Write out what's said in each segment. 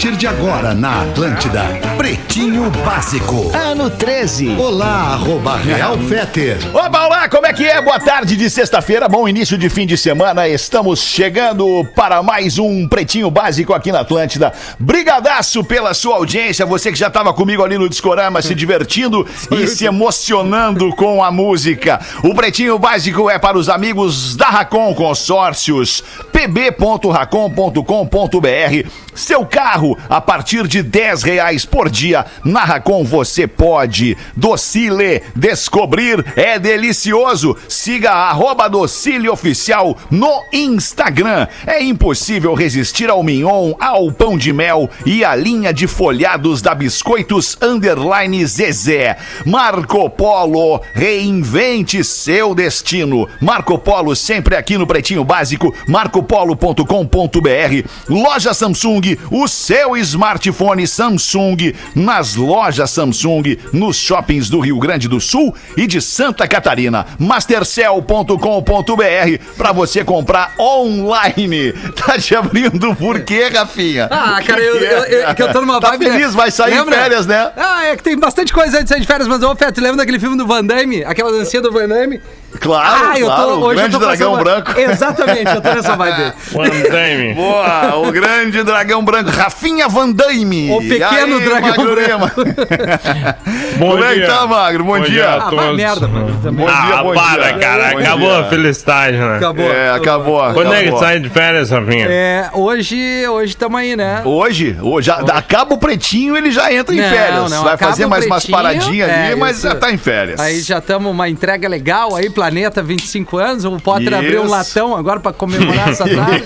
A partir de agora na Atlântida, Pretinho Básico. Ano 13. Olá, arroba Real Feter. Oba, olá, como é que é? Boa tarde de sexta-feira, bom início de fim de semana. Estamos chegando para mais um Pretinho Básico aqui na Atlântida. Brigadaço pela sua audiência, você que já estava comigo ali no Discorama se divertindo e se emocionando com a música. O Pretinho Básico é para os amigos da Racon Consórcios, pb.racon.com.br. Seu carro a partir de 10 reais por dia. Na Racon você pode. Docile, descobrir é delicioso. Siga arroba Docile Oficial no Instagram. É impossível resistir ao mignon, ao pão de mel e à linha de folhados da Biscoitos Underline Zezé. Marco Polo, reinvente seu destino. Marco Polo sempre aqui no Pretinho Básico, marcopolo.com.br. Loja Samsung, o seu smartphone Samsung nas lojas Samsung, nos shoppings do Rio Grande do Sul e de Santa Catarina. Mastercell.com.br para você comprar online. Tá te abrindo por quê, Rafinha? Ah, cara, eu, eu, eu, é que eu tô numa Tá vibe. né? feliz, vai sair Lembra? em férias, né? Ah, é que tem bastante coisa antes de sair de férias, mas ô, Fé, tu lembra daquele filme do Van Damme? Aquela dancinha do Van Damme? Claro, ah, eu tô. claro, o hoje grande eu tô dragão passando- branco. Exatamente, eu tô nessa vibe. Van Damme. Boa, o grande dragão branco, Rafinha Van Damme. O pequeno aí, dragão Magro branco. Bom Como é que dia. tá, Magro? Bom, dia. a Ah, vai todos. merda, mano. Também. Bom dia, Ah, bom para, dia. cara. Bom Acabou dia. a felicidade, né? Acabou. É, acabou. Quando é que sai de férias, Rafinha? É, hoje, hoje tamo aí, né? Hoje, hoje já, acaba o pretinho, ele já entra em Não, férias. não, Vai fazer o mais umas paradinhas ali, é, mas isso. já tá em férias. Aí já estamos uma entrega legal aí, Planeta 25 anos. O Potter abriu um Isso. latão agora pra comemorar essa data.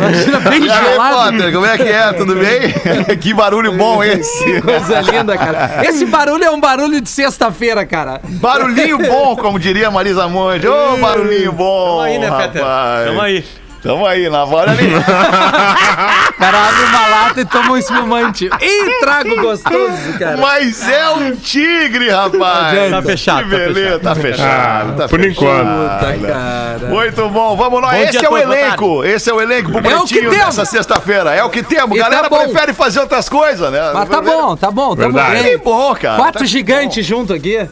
Imagina bem E aí, gelado. Potter, como é que é? Tudo bem? que barulho bom esse. Coisa linda, cara. Esse barulho é um barulho de sexta-feira, cara. Barulhinho bom, como diria Marisa Monte. Ô, barulhinho bom. Tamo aí, né, Peter? rapaz. Tamo aí. Tamo aí, na hora ali. O cara abre uma lata e toma um espumante. Ih, trago gostoso, cara. Mas é um tigre, rapaz. Tá fechado, Que tá beleza, tá fechado. Ah, tá por fechado. enquanto. Puta, cara. Muito bom, vamos lá. Bom Esse dia é o elenco. Esse é o elenco pro É o que Pretinho temos. dessa sexta-feira. É o que temos. Tá Galera prefere fazer outras coisas, né? Mas tá bom, tá bom, tamo Verdade. Que bem. bom, cara. Quatro Tá gigantes junto aqui.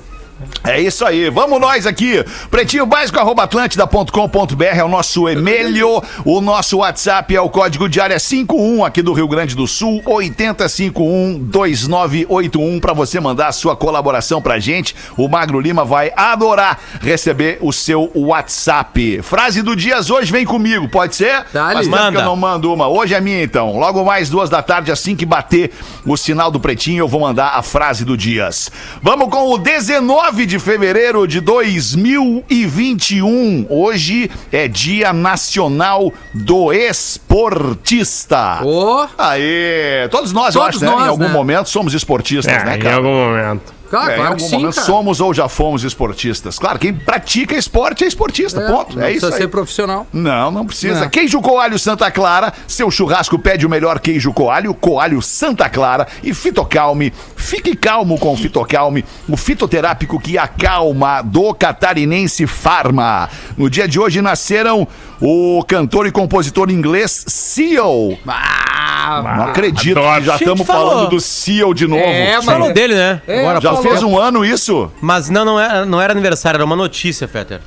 É isso aí, vamos nós aqui. Pretinho básico arroba atlântida.com.br é o nosso e-mail, o nosso WhatsApp é o código de área 51 aqui do Rio Grande do Sul, 80512981 para você mandar a sua colaboração pra gente. O Magro Lima vai adorar receber o seu WhatsApp. Frase do Dias hoje vem comigo, pode ser? Faz tempo que eu Manda. não mando uma. Hoje é minha então. Logo mais duas da tarde, assim que bater o sinal do Pretinho, eu vou mandar a frase do Dias. Vamos com o 19 de fevereiro de 2021. Hoje é Dia Nacional do Esportista. Ô, Aê! Todos nós, eu Todos acho, né? nós, em algum né? momento somos esportistas, É, né, em cara? algum momento. Claro, É, em claro algum sim, momento cara. somos ou já fomos esportistas. Claro, quem pratica esporte é esportista, ponto. não É isso precisa aí. ser profissional. Não, não precisa. Não. Queijo Coalho Santa Clara, seu churrasco pede o melhor queijo coalho, Coalho Santa Clara e Fitocalme. Fique calmo com o Fitocalme, o fitoterápico que acalma do catarinense Farma. No dia de hoje nasceram o cantor e compositor inglês Seal. Ah, Não acredito já estamos falando do Seal de novo. É, mas- Falou dele, né? É, Agora Já falou. Fez um ano isso? Mas não, não era, não era aniversário, era uma notícia, Fetter.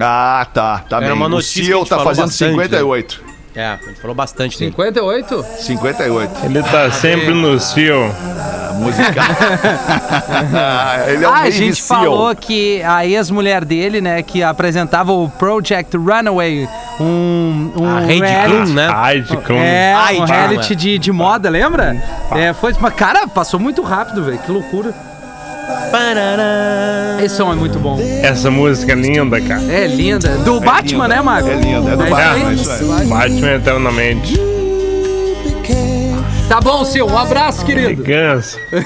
Ah, tá, tá Era bem. uma o notícia a Seal gente tá fazendo bastante, 58. É, a gente falou bastante dele. 58? 58. Ele tá sempre no cio. Musical. Ele é um ah, a gente Seal. falou que a ex-mulher dele, né, que apresentava o Project Runaway, um, um A Heidi reality- né? Como. É, um reality Klum, de, de moda, lembra? É, foi, mas cara, passou muito rápido, velho, que loucura. Esse som é muito bom. Essa música é linda, cara. É linda. Do Batman, né, Mago? É lindo, é do Batman, é aí. Batman eternamente. Tá bom, Sil. Um abraço, querido.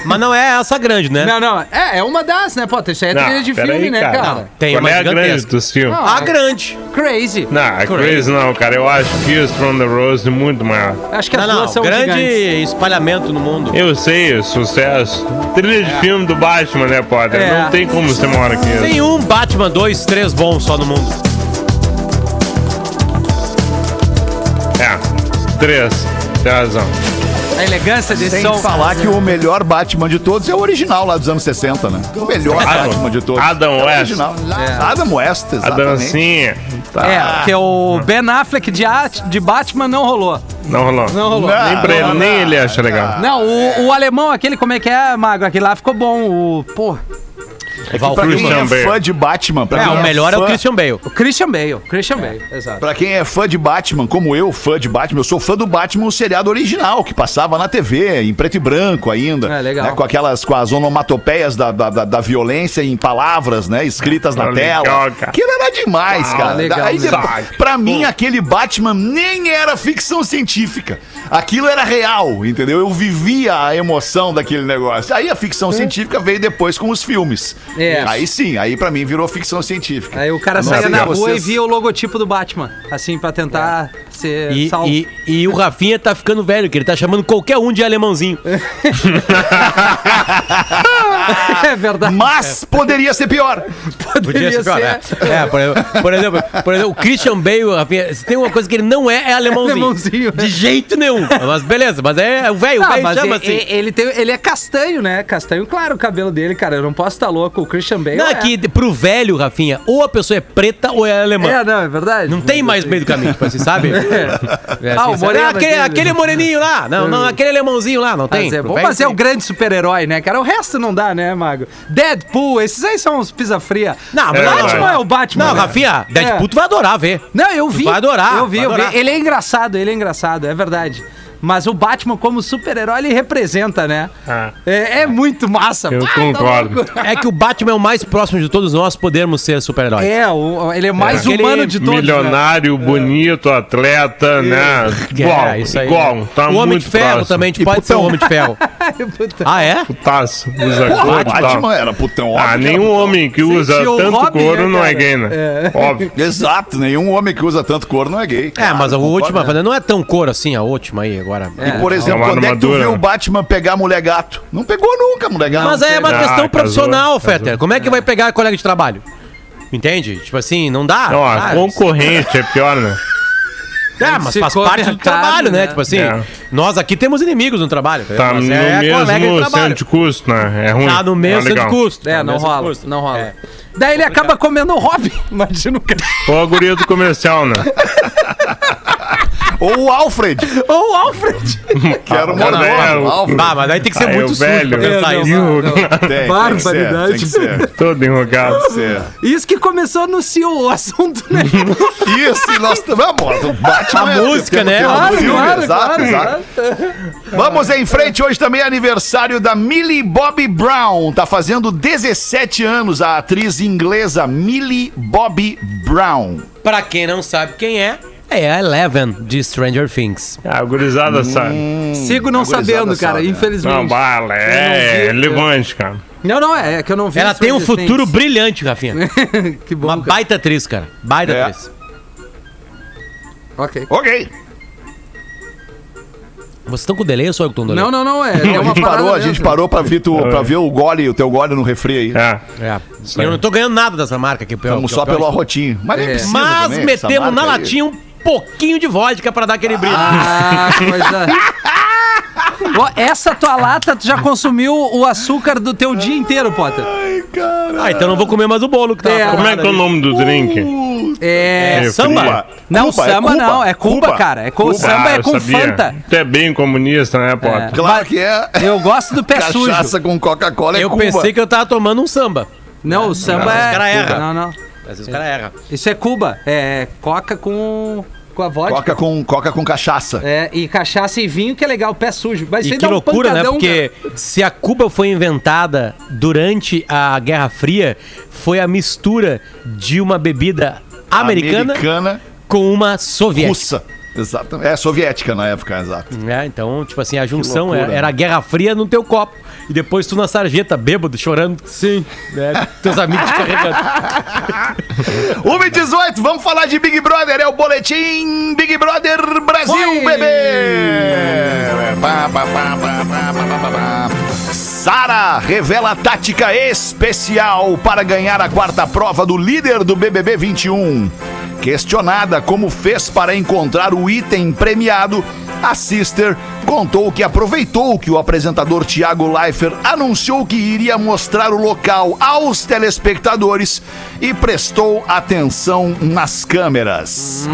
Mas não é essa grande, né? Não, não. É, é uma das, né, Potter? Isso aí é Não, trilha de filme, né, cara. cara? Tem Qual uma é a grande dos filmes? Não. A grande. Crazy. Não, é Crazy não, cara. Eu acho que Kiss from the Rose é muito maior. Acho que as Não, duas não. são Grande gigantes. espalhamento no mundo. Eu sei, sucesso. Trilha de filme do Batman, né, Potter? É. Não tem como ser maior que isso. Tem um Batman, dois, três bons só no mundo. É, três. Tem razão. A elegância desse Sem som. falar que o melhor Batman de todos é o original lá dos anos 60, né? O melhor Adam- Batman de todos. Adam é West. original. Adam West, A exatamente. dancinha. Tá. É, porque o Ben Affleck de, A- de Batman não rolou. Não rolou. Não rolou. Não. Nem pra ele, não, nem ele acha legal. Não, o, o alemão, aquele, como é que é, Mago? Aquele lá ficou bom. O, pô, Val Pra quem Christian é Bale. fã de Batman, pra É, quem o melhor é o fã- Christian Bale. o Christian Bale. Christian Bale, exato. Pra quem é fã de Batman, como eu, fã de Batman, eu sou fã do Batman, o seriado original, que passava na TV, em preto e branco ainda. É, legal. né, com aquelas, com as onomatopeias da, da, da- da violência em palavras, né? Escritas na legal, tela. cara. Aquilo era demais, Ah, cara. legal Aí, depois- pra mim, aquele Batman nem era ficção científica. Aquilo era real, entendeu? Eu vivia a emoção daquele negócio. Aí a ficção científica veio depois com os filmes. É. Aí sim, aí pra mim virou ficção científica. Aí o cara saía na rua vocês- e via o logotipo do Batman, assim, pra tentar ser E, salvo. e, e o Rafinha tá ficando velho, que ele tá chamando qualquer um de alemãozinho. é verdade. Mas poderia ser pior. Podia ser pior, né? É, por, exemplo- por exemplo, por exemplo, o Christian Bale, Rafinha, se tem uma coisa que ele não é, é alemãozinho. Alemãozinho, De é. jeito nenhum. Mas beleza, mas é o velho, o velho chama e- assim. ele, tem, ele é castanho, né? Castanho claro o cabelo dele, cara. Eu não posso estar louco. O Christian Bale. Não, é. é que pro velho, Rafinha, ou a pessoa é preta ou é alemã. É, não, é verdade. Não tem mais meio do caminho, tipo assim, sabe? É Ah, o assim, sabe? moreno aquele, aquele. aquele moreninho lá. Não, não, aquele alemãozinho lá, não tem. Mas é, é tem. o grande super-herói, né, cara? O resto não dá, né, Mago? Deadpool, esses aí são os pisa fria. Não, É, Batman vai. é o Batman. Não, né? Rafinha, Deadpool É. tu vai adorar ver. Não, eu vi. vai adorar, Eu vi, eu vi. Ele é engraçado, ele é engraçado, é verdade. Mas o Batman como super-herói, ele representa, né? Ah. É, é muito massa. Eu Pá, tá concordo. É que o Batman é o mais próximo de todos nós podermos ser super-heróis. É, o- ele é mais Aquele humano de todos. né? Milionário, bonito, atleta, né? Igual, É, isso aí. igual. Tá o Homem muito de Ferro próximo. também, a gente E pode ser o putão. Homem de Ferro. Ah, é? Putaço, usa Porra, couro. Batman era putão óbvio. Ah, nenhum putão. homem que usa Sentiu tanto Robin, couro né, não é gay, né? Óbvio. Exato, nenhum homem que usa tanto couro não é gay. É, mas a última, né? não é tão cor assim, a última aí agora. E, por É exemplo, uma quando é que tu viu o Batman pegar mulher gato? Não pegou nunca mulher gato. Mas aí é uma Ah, questão casou, profissional, casou. Fetter. Como é que vai pegar colega de trabalho? Entende? Tipo assim, não dá. Não, a concorrente é pior, né? É, mas Se faz parte a do trabalho, né? né? Tipo assim, É. nós aqui temos inimigos no trabalho. Tá mas no é colega de mesmo trabalho. centro de custo, né? É ruim. Tá no Ah, mesmo centro de custo. É, Tá não rola, custo. não rola. É. Daí ele acaba comendo o Robin. Imagina o cara. Ou a guria do comercial, né? Ou o Alfred, Ou o Alfred. que era o Não, não, mordomo. é, o- Alfred. Ah, mas daí tem que ser Ah, é muito sujo velho. pra pensar É, isso. não, Tem, Tem, tem que ser, Barbaridade. tem que. Todo enrugado. Tem ser. Isso que começou no CEO, o assunto, né? Isso, e nós também. Batman A é música, né? tema do Claro, filme, claro, exato, claro, exato. Vamos em frente, hoje também é aniversário da Millie Bobby Brown. Tá fazendo 17 anos a atriz inglesa Millie Bobby Brown. Pra quem não sabe quem é, é a Eleven de Stranger Things. Ah, a gurizada sabe. Sigo não sabendo, cara, sabe, né? infelizmente. Não, bala, é relevante, cara. Não, não, é, é que eu não vi. Ela tem um futuro Things. brilhante, Rafinha. que bom. Uma cara. baita atriz, cara. Baita É. atriz. Ok. Ok. Vocês estão com delay ou só eu que delay? Não, não, não, é, é A gente parou, a gente parou pra ver, tu, pra ver o gole, o teu gole no refri aí. É. É. Eu não tô ganhando nada dessa marca aqui. Estamos só pelo arrotinho. Mas É. Mas metemos na latinha um pouquinho de vodka pra dar aquele brilho. Ah, coisa. Ó, essa tua lata, tu já consumiu o açúcar do teu dia inteiro, Potter. Ah, então não vou comer mais o bolo que tá É. Como é que é o nome do drink? É. É, samba? Cuba. Não, Cuba, é samba Cuba. não, é Cuba, Cuba. cara. É com, Cuba. Samba Ah, é eu com sabia. Fanta. Tu é bem comunista, né, Potter? Claro que é. Eu gosto do pé sujo. Cachaça com Coca-Cola é Eu Cuba. pensei que eu tava tomando um samba. Não, o samba é. cara erra. Não, não. Às vezes o cara erra. Isso é Cuba. É coca com, com a vodka. Coca com, coca com cachaça. É, e cachaça e vinho, que é legal, pé sujo. Mas E que dá um loucura, né? Porque se a Cuba foi inventada durante a Guerra Fria, foi a mistura de uma bebida americana, Americana com uma soviética. russa. Exatamente. É soviética na época, exato. É, então, tipo assim, a junção loucura, era, era a Guerra Fria no teu copo. E depois tu na sarjeta, bêbado, chorando. Sim. Né, teus amigos te carregando. 1 e 18, vamos falar de Big Brother, é o boletim Big Brother Brasil, Oi! bebê! Pá, pá, pá, pá, pá, pá, pá, pá. Sara revela tática especial para ganhar a quarta prova do líder do BBB 21. Questionada como fez para encontrar o item premiado, a Sister contou que aproveitou que o apresentador Thiago Leifert anunciou que iria mostrar o local aos telespectadores e prestou atenção nas câmeras.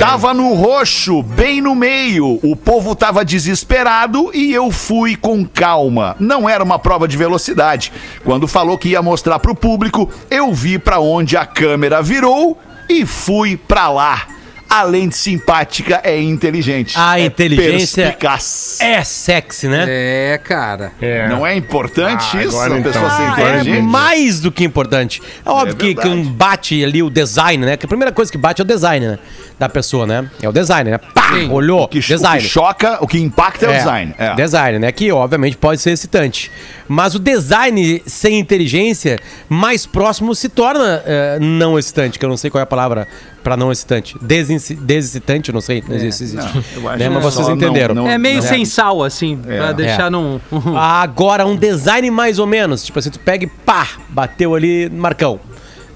Tava no roxo, bem no meio. O povo tava desesperado e eu fui com calma. Não era uma prova de velocidade. Quando falou que ia mostrar pro público, eu vi pra onde a câmera virou e fui pra lá. Além de simpática, é inteligente. A é inteligência perspicaz. É sexy, né? É, cara. É. Não é importante Ah, isso? agora A então. pessoa ser Ah, É inteligente? mais do que importante. É óbvio que, que verdade. um bate ali o design, né? Que a primeira coisa que bate é o design, né? Da pessoa, né? É o design, né? Pá, olhou, O que, o design. que choca, o que impacta é, o design. É. Design, né? Que obviamente pode ser excitante. Mas o design sem inteligência, mais próximo se torna eh, não excitante, que eu não sei qual é a palavra para não excitante. Desinci- Desexcitante, não sei. Não existe. existe. Não, eu acho Né? Mas vocês só não- entenderam. não- É meio não- sem sal, assim, pra deixar É. num. Agora, um design mais ou menos. Tipo assim, tu pega e pá, bateu ali no Marcão.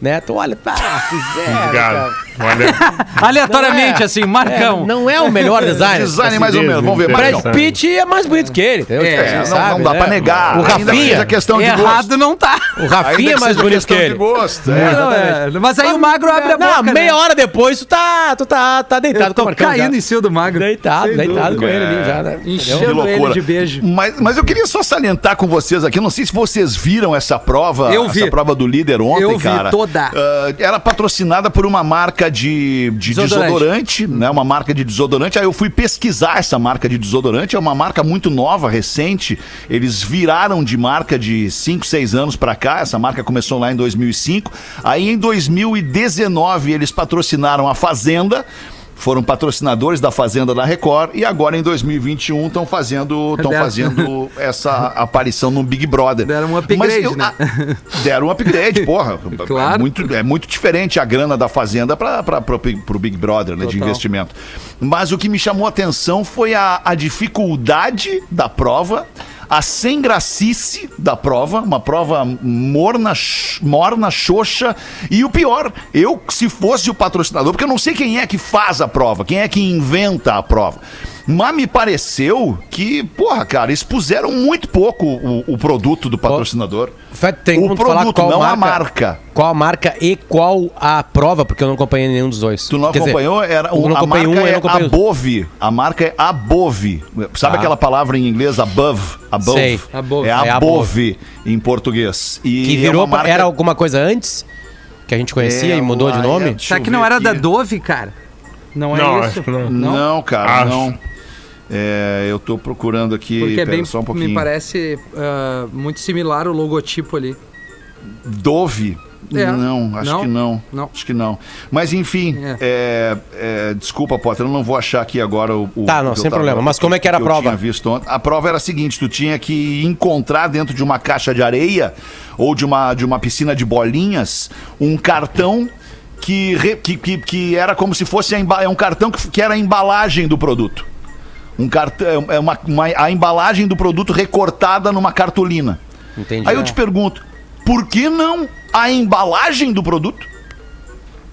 Né? Tu olha, pá, fizeram. Obrigado. cara. Olha, Aleatoriamente, Não é. assim, Marcão. É, não é o melhor design. Design mais ou menos, vamos ver. Brad Pitt é mais bonito que ele, entendeu? É, Tipo, É, não, sabe, não dá né? pra negar. O Rafinha, questão de Errado gosto. não tá. o Rafinha é mais bonito questão que de ele. gosto. é. Não, é, Mas aí o magro abre a Não, boca. meia né? hora depois tu tá, tu tá, tá deitado Eu tô com o Marcão. caindo já. em cima do magro. Deitado, Sem deitado dúvida. com ele ali já, né? Enchendo ele de beijo. Mas, mas eu queria só salientar com vocês aqui, não sei se vocês viram essa prova, Eu vi. essa prova do líder ontem, Eu vi cara. toda. Ah, era patrocinada por uma marca de, de Desodorante. desodorante, né? Uma marca de desodorante. Aí eu fui pesquisar essa marca de desodorante, é uma marca muito nova, recente. Eles viraram de marca de 5, 6 anos pra cá. Essa marca começou lá em 2005. Aí em 2019 eles patrocinaram a Fazenda. Foram patrocinadores da Fazenda da Record e agora em 2021 estão fazendo, estão fazendo essa aparição no Big Brother. Deram um upgrade, Mas né? a- deram um upgrade, porra. Claro. É muito, é muito diferente a grana da Fazenda para o Big Brother, né, de Total. investimento. Mas o que me chamou a atenção foi a, a dificuldade da prova, a sem gracice da prova, uma prova morna, morna, xoxa, e o pior, eu, se fosse o patrocinador, porque eu não sei quem é que faz a prova, quem é que inventa a prova. Mas me pareceu que, porra, cara, expuseram muito pouco o, o produto do patrocinador. Tem o produto, qual não marca, a marca. Qual a marca e qual a prova, porque eu não acompanhei nenhum dos dois. Tu não Quer dizer, acompanhou? Era, eu não a acompanhei marca um, eu é não Above. A marca é Above. Sabe Ah. aquela palavra em inglês, above? Above. Sei. Above. É É Above em português. E Que é virou, uma marca- era alguma coisa antes? Que a gente conhecia É, e mudou de nome? é, Será que não era aqui. da Dove, cara? Não é Não, isso? acho que não. Não, cara, Acho. não. É, eu tô procurando aqui. Porque é pera bem, só um pouquinho. me parece ah, muito similar o logotipo ali. Dove? É. Não, acho Não? que não. Não. Acho que não. Mas enfim, É. é, é, desculpa, Potter, eu não vou achar aqui agora o. o Tá, não, que sem tava- problema. Mas como é que era a eu prova? tinha visto ontem. A prova era a seguinte: tu tinha que encontrar dentro de uma caixa de areia ou de uma, de uma piscina de bolinhas um cartão. Que, re- que, que, que era como se fosse a é um cartão que, que era a embalagem do produto. Um cartão, é uma, uma- a embalagem do produto recortada numa cartolina. Entendi. Aí eu te pergunto, por que não a embalagem do produto?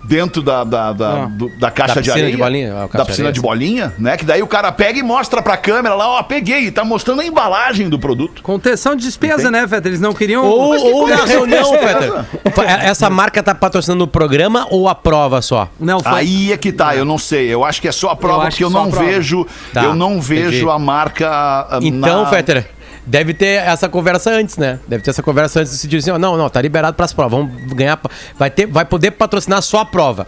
Dentro da, da, da, Ah. do- da caixa Da de piscina areia. de bolinha, da piscina areia, de bolinha, né? Que daí o cara pega e mostra pra câmera lá, ó, peguei, e tá mostrando a embalagem do produto. Contenção de despesa, né, Feta? Eles não queriam. Ou, que ou na coisa- reunião, Peter. Essa marca tá patrocinando o programa ou a prova só? Não, foi. Aí é que tá, eu não sei. Eu acho que é só a prova, acho porque eu não prova. vejo, Tá, eu não vejo entendi. a marca. ah, Então, na- Fetter, deve ter essa conversa antes, né? Deve ter essa conversa antes de se dizer, assim, ó, não, não, tá liberado pras provas, vamos ganhar, vai, ter, vai poder patrocinar só a prova,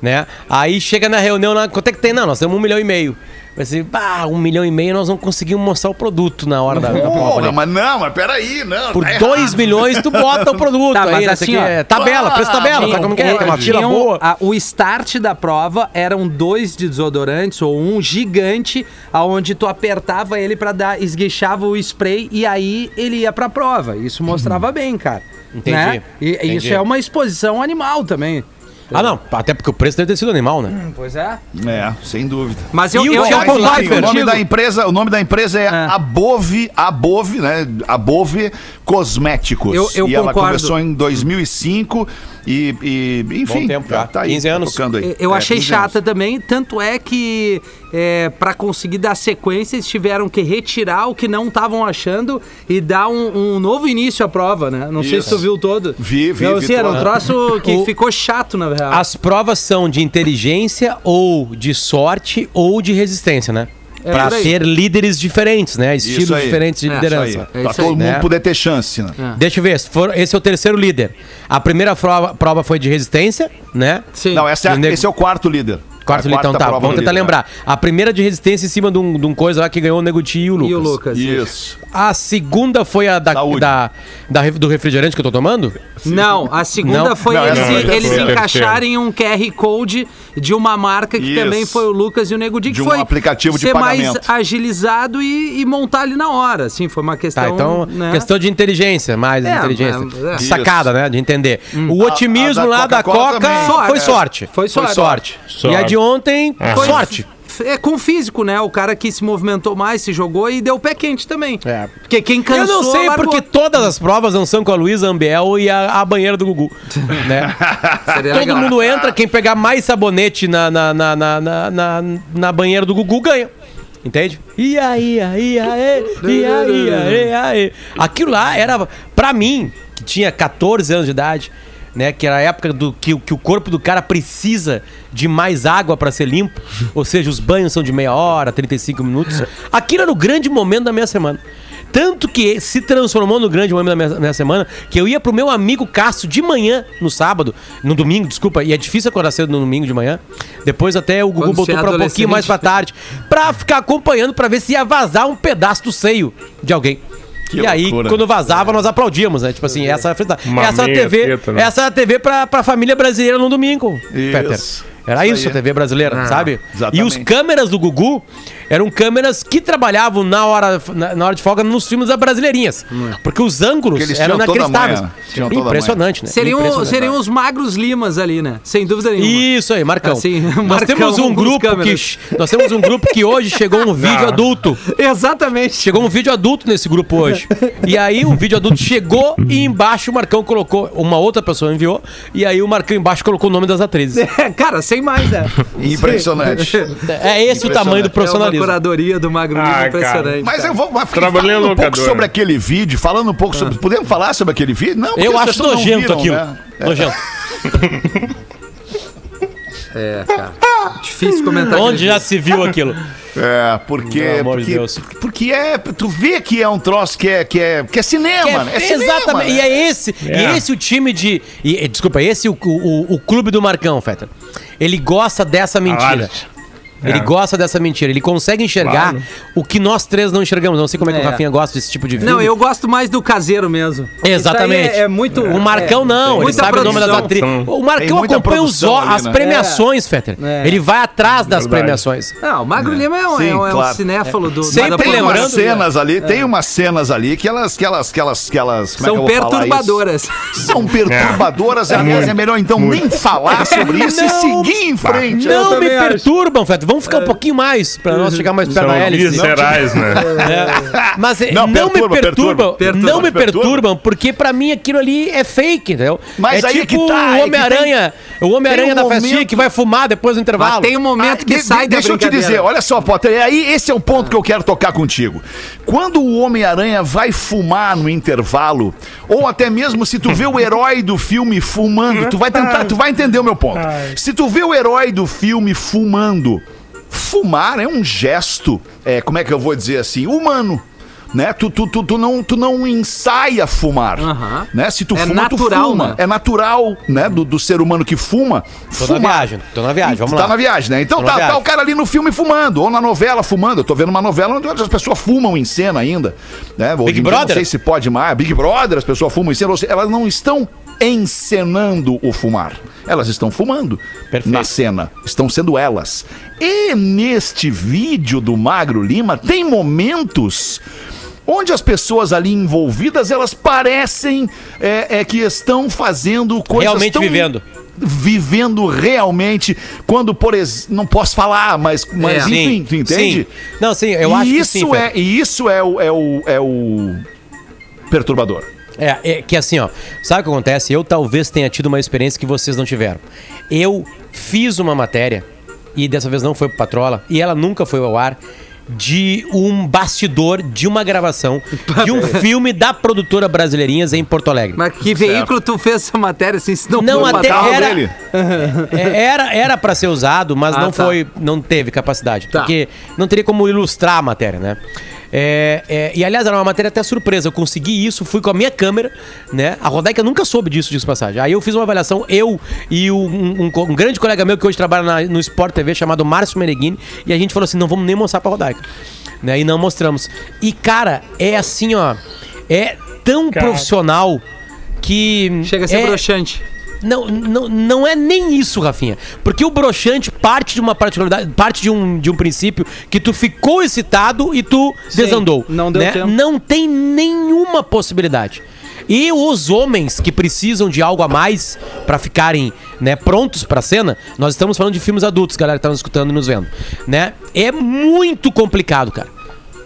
né? Aí chega na reunião, lá, quanto é que tem? Não, nós temos um milhão e meio. Vai ser, bah, um milhão e meio nós não conseguimos mostrar o produto na hora da, da prova. Né? mas não, mas peraí, não. Por tá 2 errado. milhões tu bota o produto. Tá, aí, mas assim, ó, é tabela, preço tabela, sabe como que é? Tem uma fila um- boa. a- o start da prova eram dois desodorantes ou um gigante aonde tu apertava ele pra dar esguichava o spray e aí ele ia pra prova. Isso mostrava bem, cara. Entendi, Né? E e entendi. isso é uma exposição animal também. Ah, não, até porque o preço deve ter sido animal, né? Pois é. É, sem dúvida. Mas eu, E o eu, eu Mas, enfim, o nome da empresa, o nome da empresa é, É. Above, Above, né? Above Cosméticos. Eu- eu e ela concordo. começou em 2005 e, e enfim, Bom tempo já, tá aí, 15 anos. tocando aí. Eu É, achei 15 chata anos. também, tanto é que é, para conseguir dar sequência, eles tiveram que retirar o que não estavam achando e dar um, um novo início à prova, né? Não sei se tu viu todo. Vi, vi, Não, vi assim, era um troço que O- ficou chato, na real. As provas são de inteligência ou de sorte ou de resistência, né? É aí. ter líderes diferentes, né? Estilos diferentes de É, liderança. É aí. todo mundo Né? poder ter chance, né? Deixa eu ver, se for- esse é o terceiro líder. A primeira prova, prova foi de resistência, né? Sim. Não, essa é nego- esse é o quarto líder. Quarto então quarta tá, vamos tentar líder, lembrar. A primeira de resistência em cima de um, de um coisa lá que ganhou o Nego Di e o Lucas. E o Lucas. Isso. A segunda foi a da, da, da- do refrigerante que eu tô tomando? Não, a segunda Não. foi Não, eles, foi a eles encaixarem um QR Code de uma marca que Isso. também foi o Lucas e o Nego Di, que De um foi aplicativo de ser mais agilizado e, e montar ali na hora. Assim, foi uma questão. Tá, então, né? questão de inteligência, mais É, inteligência. mas- é. Sacada, né? De entender. O otimismo A- a da lá da Coca-Cola Coca também. foi sorte. Foi sorte. sorte. Sorte. E a de ontem, Foi- sorte. É com físico, né? O cara que se movimentou mais, se jogou e deu pé quente também. É. Porque quem Eu cansou. não sei largou. porque todas as provas não são com a Luísa Ambiel e a, a banheira do Gugu. né? Todo legal. mundo entra, quem pegar mais sabonete na, na, na, na, na, na, na banheira do Gugu ganha. Entende? E aí, aí, aí, e aí, aí, aí. Aquilo lá era, pra mim, que tinha 14 anos de idade, né? Que era a época do que, o- que o corpo do cara precisa de mais água pra ser limpo. Ou seja, os banhos são de meia hora, 35 minutos. Aquilo era o grande momento da minha semana. Tanto que se transformou no grande momento da minha, minha semana, que eu ia pro meu amigo Cássio de manhã, no sábado, no domingo, desculpa, e é difícil acordar cedo no domingo de manhã. Depois até o Gugu Quando botou é pra um pouquinho mais pra tarde, pra ficar acompanhando pra ver se ia vazar um pedaço do seio de alguém. Que e aí, loucura. quando vazava, nós aplaudíamos, né? Tipo assim, essa é a frente- Uma essa é a TV, teta, né? essa é a TV pra, pra família brasileira no domingo, Peter. Era Isso isso, a. TV brasileira, sabe? E os exatamente. câmeras do Gugu eram câmeras que trabalhavam na hora, na, na hora de folga nos filmes das brasileirinhas. Porque os ângulos Porque eles eram inacreditáveis. Impressionante, né? Seriam, Impressionante. seriam os magros limas ali, né? Sem dúvida nenhuma. Isso aí, Marcão. Assim, nós Marcão temos um grupo que nós temos um grupo que hoje chegou um vídeo adulto. Exatamente. Chegou um vídeo adulto nesse grupo hoje. E aí o vídeo adulto chegou e embaixo o Marcão colocou, uma outra pessoa enviou, e aí o Marcão embaixo colocou o nome das atrizes. É, cara, sem mais, né? Impressionante. É esse o tamanho do É uma profissionalismo. curadoria do Magro Ah, impressionante. Mas cara. eu vou mas Trabalhei falando um pouco sobre aquele vídeo, falando um pouco sobre. Podemos falar sobre aquele vídeo? Não, Eu acho nojento viram, aquilo. né? Nojento. É, cara. Difícil comentar. Onde já se viu aquilo? É, porque. Pelo amor de porque, Deus. porque é. Tu vê que é um troço que é, que é, que é cinema, né? É cinema, exatamente. né? E é esse, É. e esse o time de. E, desculpa, esse o, o, o clube do Marcão, Feta. Ele gosta dessa mentira. Ele É. gosta dessa mentira. Ele consegue enxergar Claro. o que nós três não enxergamos. Não sei como é que É. o Rafinha gosta desse tipo de filme. Não, eu gosto mais do caseiro mesmo. Exatamente. É, é muito. O Marcão é, não, ele sabe o nome das produção. atrizes. O Marcão acompanha os produção ali, as né? premiações, Fetter. É. Ele vai atrás das Verdade. premiações. Não, o Magro Lima é um, Sim, é um- é um claro. cinéfalo do. Sempre produção. lembrando- umas cenas ali, tem umas cenas ali que elas, que elas, que elas, que elas. como é que São perturbadoras. São perturbadoras, aliás, é melhor então nem falar sobre isso e seguir em frente. Não me perturbam, Fetter. Vamos ficar um pouquinho mais pra nós chegar mais perto da hélice. né? É. Mas é, Não, não, perturba, me perturbam, perturba. não me Perturba. perturbam, porque pra mim aquilo ali é fake, entendeu? Mas é aí tipo que tá, é o Homem-Aranha, o Homem-Aranha tem um da festinha momento- que vai fumar depois do intervalo. Mas tem um momento Ah, que de- sai da Deixa eu te dizer, olha só, Potter, aí esse é o ponto que eu quero tocar contigo. Quando o Homem-Aranha vai fumar no intervalo, ou até mesmo se tu vê o herói do filme fumando, tu vai tentar, tu vai entender o meu ponto. Se tu vê o herói do filme fumando, fumar é um gesto, é, como é que eu vou dizer assim, humano. né? Tu, tu, tu, tu não, tu não ensaia fumar, Aham. né? Se tu É fuma, natural, tu fuma. né? É natural, né? Do, do ser humano que fuma, Tô na fumar. viagem, tô na viagem, vamos tá lá. na viagem, né? Então na tá, tá o cara ali no filme fumando, ou na novela fumando. Eu tô vendo uma novela onde as pessoas fumam em cena ainda. Né? Hoje Big dia Brother? Não sei se pode mais. Big Brother, as pessoas fumam em cena. ou seja, Elas não estão encenando o fumar. Elas estão fumando Perfeito. na cena. Estão sendo elas. E neste vídeo do Magro Lima, tem momentos onde as pessoas ali envolvidas, elas parecem é, é, que estão fazendo coisas Realmente tão- vivendo. Vivendo realmente, quando, por exemplo, não posso falar, mas, mas É. enfim, Sim, entende? sim. Não, sim, eu e acho que isso sim, é. E isso é o, é o, é o perturbador. É, é que assim, ó, sabe o que acontece? Eu talvez tenha tido uma experiência que vocês não tiveram. Eu fiz uma matéria, e dessa vez não foi pro Patrola, e ela nunca foi ao ar, de um bastidor de uma gravação de um filme da produtora Brasileirinhas em Porto Alegre. Mas que veículo tu fez essa matéria assim? Se não, Não, até era, dele. É, era era para ser usado, mas Ah, não tá. foi, não teve capacidade, Tá. porque não teria como ilustrar a matéria, né? É, é, e aliás, era uma matéria até surpresa. Eu consegui isso, fui com a minha câmera, né? A Rodaica nunca soube disso, disso passagem. Aí eu fiz uma avaliação, eu e um, um um grande colega meu que hoje trabalha na- no Sport TV chamado Márcio Meneghini, e a gente falou assim: não vamos nem mostrar pra Rodaica. Né? E não mostramos. E, cara, é assim, ó. É tão profissional que. Chega a ser é, broxante. Não, não, não é nem isso, Rafinha. Porque o broxante parte de uma particularidade, parte de um, de um princípio que tu ficou excitado e tu Sim, desandou. não deu né? tempo. Não tem nenhuma possibilidade. E os homens que precisam de algo a mais pra ficarem né, prontos pra cena, nós estamos falando de filmes adultos, galera que tá nos escutando e nos vendo, né? É muito complicado, cara.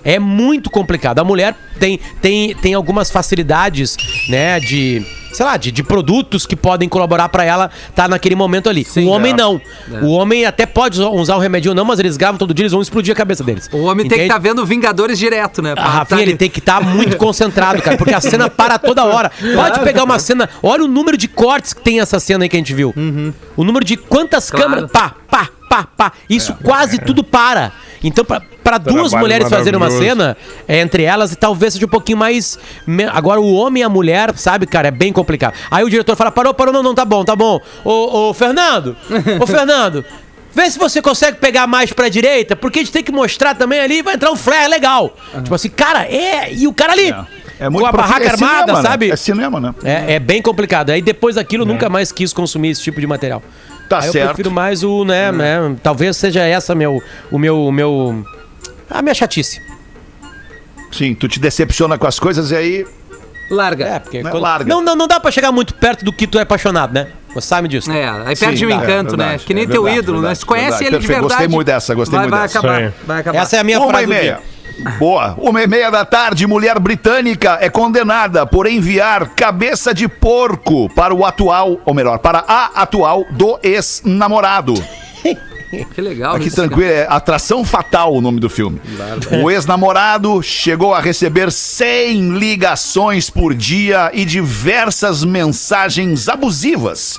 É muito complicado. A mulher tem, tem, tem algumas facilidades, né, de, sei lá, de, de produtos que podem colaborar pra ela estar naquele momento ali. Sim, o homem é. não. O homem até pode usar- o remédio não, mas eles gravam todo dia, eles vão explodir a cabeça deles. O homem tem que Entende? estar vendo Vingadores direto, né? A Pra Rafinha, tá ele tem que estar muito concentrado, cara, porque a cena para toda hora. Pode pegar uma cena, olha o número de cortes que tem essa cena aí que a gente viu. O número de quantas Claro. câmeras, pá, pá, pá, pá. Isso quase tudo para. Então, pra, pra duas mulheres fazerem uma cena, é, entre elas, talvez seja um pouquinho mais. Agora, o homem e a mulher, sabe, cara, é bem complicado. Aí o diretor fala: parou, parou, não, não, tá bom, tá bom. Ô, ô Fernando, ô, Fernando. Vê se você consegue pegar mais pra direita, porque a gente tem que mostrar também ali, vai entrar um flare legal. Tipo assim, cara, é. E o cara ali, É com a barraca é armada, cinema, né? sabe? É cinema, né? É, é bem complicado. Aí depois daquilo, nunca mais quis consumir esse tipo de material. Tá Aí eu certo. prefiro mais o, né, né, talvez seja essa meu, o meu, o meu, a minha chatice. Sim, tu te decepciona com as coisas e aí. Larga. É, porque Né, quando- larga. não, não, não dá pra chegar muito perto do que tu é apaixonado, né? Você sabe disso. É, aí perde Sim, o é encanto, né? verdade, Que nem é teu verdade, ídolo, né? verdade, Se conhece verdade. ele de verdade. gostei muito dessa, gostei vai, muito vai dessa. acabar, vai acabar. Essa é a minha Uma frase e meia. Boa. Uma e meia da tarde, mulher britânica é condenada por enviar cabeça de porco para o atual, ou melhor, para a atual do ex-namorado. Que legal. Aqui tranquilo, é Atração Fatal o nome do filme. O ex-namorado chegou a receber 100 ligações por dia e diversas mensagens abusivas.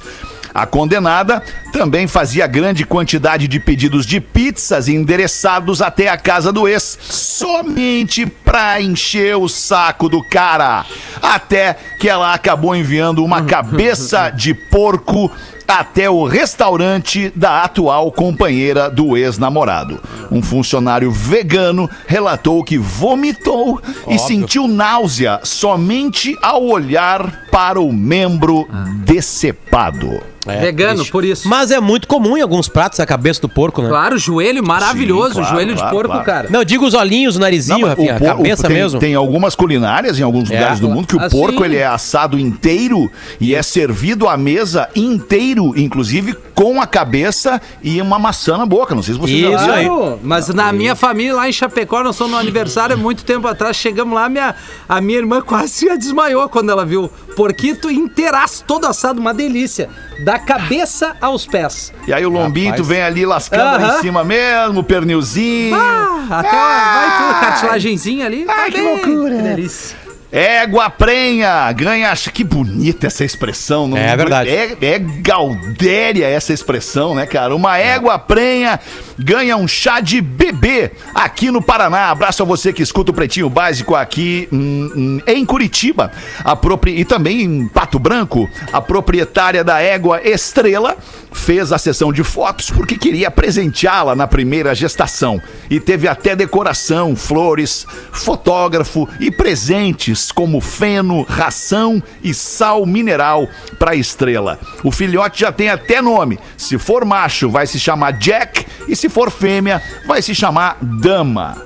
A condenada também fazia grande quantidade de pedidos de pizzas endereçados até a casa do ex, somente pra encher o saco do cara. Até que ela acabou enviando uma cabeça de porco até o restaurante da atual companheira do ex-namorado. Um funcionário vegano relatou que vomitou e sentiu náusea somente ao olhar para o membro decepado. É, Vegano, triste. por isso. Mas é muito comum em alguns pratos a cabeça do porco, né? Claro, joelho maravilhoso, Sim, claro, joelho claro, de porco, claro. cara. Não, eu digo os olhinhos, o narizinho, Não, Rafinha, a por- cabeça tem, mesmo. Tem algumas culinárias em alguns É. lugares do mundo que o Ah, porco ele é assado inteiro e é servido à mesa inteiro, inclusive com a cabeça e uma maçã na boca. Não sei se você Isso já viu. aí. Mas na minha família lá em Chapecó, nós somos no aniversário muito tempo atrás, chegamos lá, minha, a minha irmã quase desmaiou quando ela viu. Porquito inteiraço, todo assado, uma delícia. Da cabeça aos pés. E aí o lombinho, tu Rapaz. vem ali lascando lá Aham. em cima mesmo, o pernilzinho. Ah, até vai tudo, cartilagenzinha ali. Ai, vai que bem, loucura. Que delícia. Égua prenha, ganha. Que bonita essa expressão. não- É verdade. É, é gaudéria essa expressão, né, cara? Uma égua prenha ganha um chá de bebê aqui no Paraná. Abraço a você que escuta o Pretinho Básico aqui hum, hum, em Curitiba. A propri- E também em Pato Branco. A proprietária da égua Estrela fez a sessão de fotos porque queria presenteá-la na primeira gestação. E teve até decoração, flores, fotógrafo e presentes como feno, ração e sal mineral para a estrela. O filhote já tem até nome. Se for macho, vai se chamar Jack e se for fêmea, vai se chamar Dama.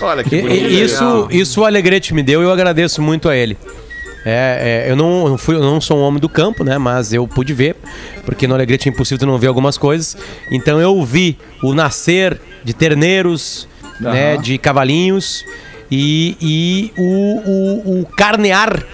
Olha que bonito. isso, isso o Alegrete me deu e eu agradeço muito a ele. É, é, eu, não, fui, eu não sou um homem do campo, né? Mas eu pude ver, porque no Alegrete é impossível tu não ver algumas coisas. Então eu vi o nascer de terneiros, né? De cavalinhos e, e o, o, o carnear,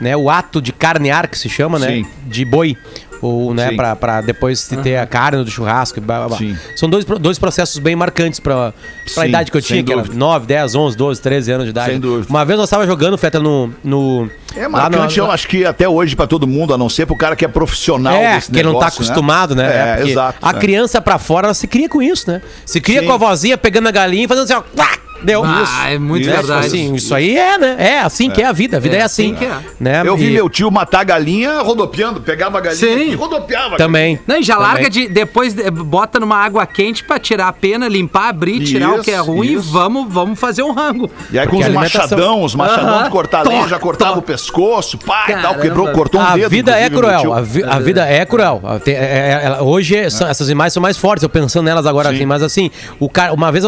né? O ato de carnear que se chama, né? Sim. De boi. Ou, né, pra, pra depois se ter a carne do churrasco. blá, blá. São dois, dois processos bem marcantes pra, pra Sim, idade que eu tinha, que era dúvida. 9, 10, 11, 12, 13 anos de idade. Sem dúvida. Uma vez nós tava jogando, Feta, no. no É lá no- marcante, eu acho que até hoje pra todo mundo, a não ser pro cara que é profissional É, desse que não tá negócio, acostumado, né? É, porque exato. A é. criança pra fora, ela se cria com isso, né? Se cria Sim. com a vozinha pegando a galinha e fazendo assim, ó. Deu. Ah, é muito Isso, verdade. Assim, isso aí é, né? É assim que é a vida. A vida é, É assim. assim que é. Né? Eu vi E- meu tio matar a galinha rodopiando, pegava a galinha Sim. e rodopiava. Também. Não, e já Também. larga de. Depois bota numa água quente pra tirar a pena, limpar, abrir, tirar o que é Isso, ruim isso. e vamos, vamos fazer um rango. E aí com os machadão, os machadão Aham. de cortar lenha, já cortava o pescoço, pá, e tal, Caramba. quebrou, cortou um a dedo. vida é cruel. A, vi- a vida é cruel. É- é- hoje são- essas imagens são mais fortes, eu pensando nelas agora Sim. assim, mas assim, o cara, uma vez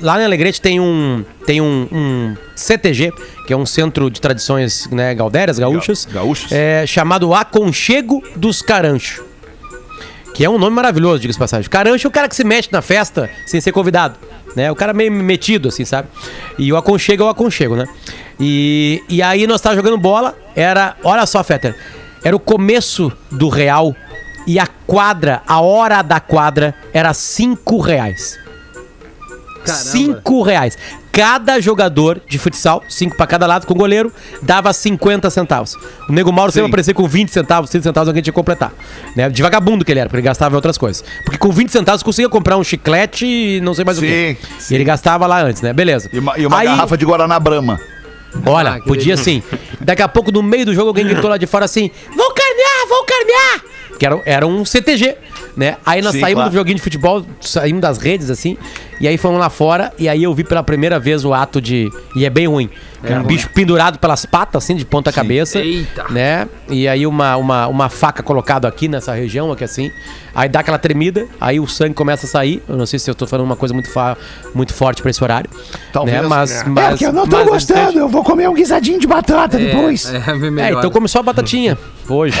lá em Alegrete tem um tem um, um CTG, que é um centro de tradições, né, galdérias, gaúchas, Ga- gaúchos. é, chamado Aconchego dos Carancho. Que é um nome maravilhoso, diga-se passagem. Carancho é o cara que se mete na festa sem ser convidado. Né? O cara meio metido, assim, sabe? E o aconchego é o aconchego, né? E, e aí nós tava jogando bola, era. Olha só, Fetter. Era o começo do real e a quadra, a hora da quadra, era cinco reais. Caramba. Cinco reais. Cada jogador de futsal, cinco pra cada lado, com goleiro, dava 50 centavos. O Nego Mauro sempre Sim. aparecia com 20 centavos, 30 centavos, alguém tinha que completar. Né? De vagabundo que ele era, porque ele gastava em outras coisas. Porque com 20 centavos conseguia comprar um chiclete e não sei mais o quê. Sim, E ele gastava lá antes, né? Beleza. E uma, e uma Aí- garrafa de Guaraná Brahma. Olha, Ah, que podia sim. Daqui a pouco, no meio do jogo, alguém gritou lá de fora assim: Vão carnear, vão carnear! Que era, era um CTG, né? Aí nós Sim, saímos claro. do joguinho de futebol, saímos das redes assim, e aí fomos lá fora, e aí eu vi pela primeira vez o ato de. E é bem ruim. um bicho pendurado pelas patas, assim, de ponta cabeça. Eita. Né? E aí uma, uma, uma faca colocada aqui nessa região, aqui assim. Aí dá aquela tremida, aí o sangue começa a sair. Eu não sei se eu tô falando uma coisa muito, fa- muito forte pra esse horário. Talvez. Né? Mas, É. mas, mas bastante- eu vou comer um guisadinho de batata depois. É, é, é, então come só a batatinha. Hoje.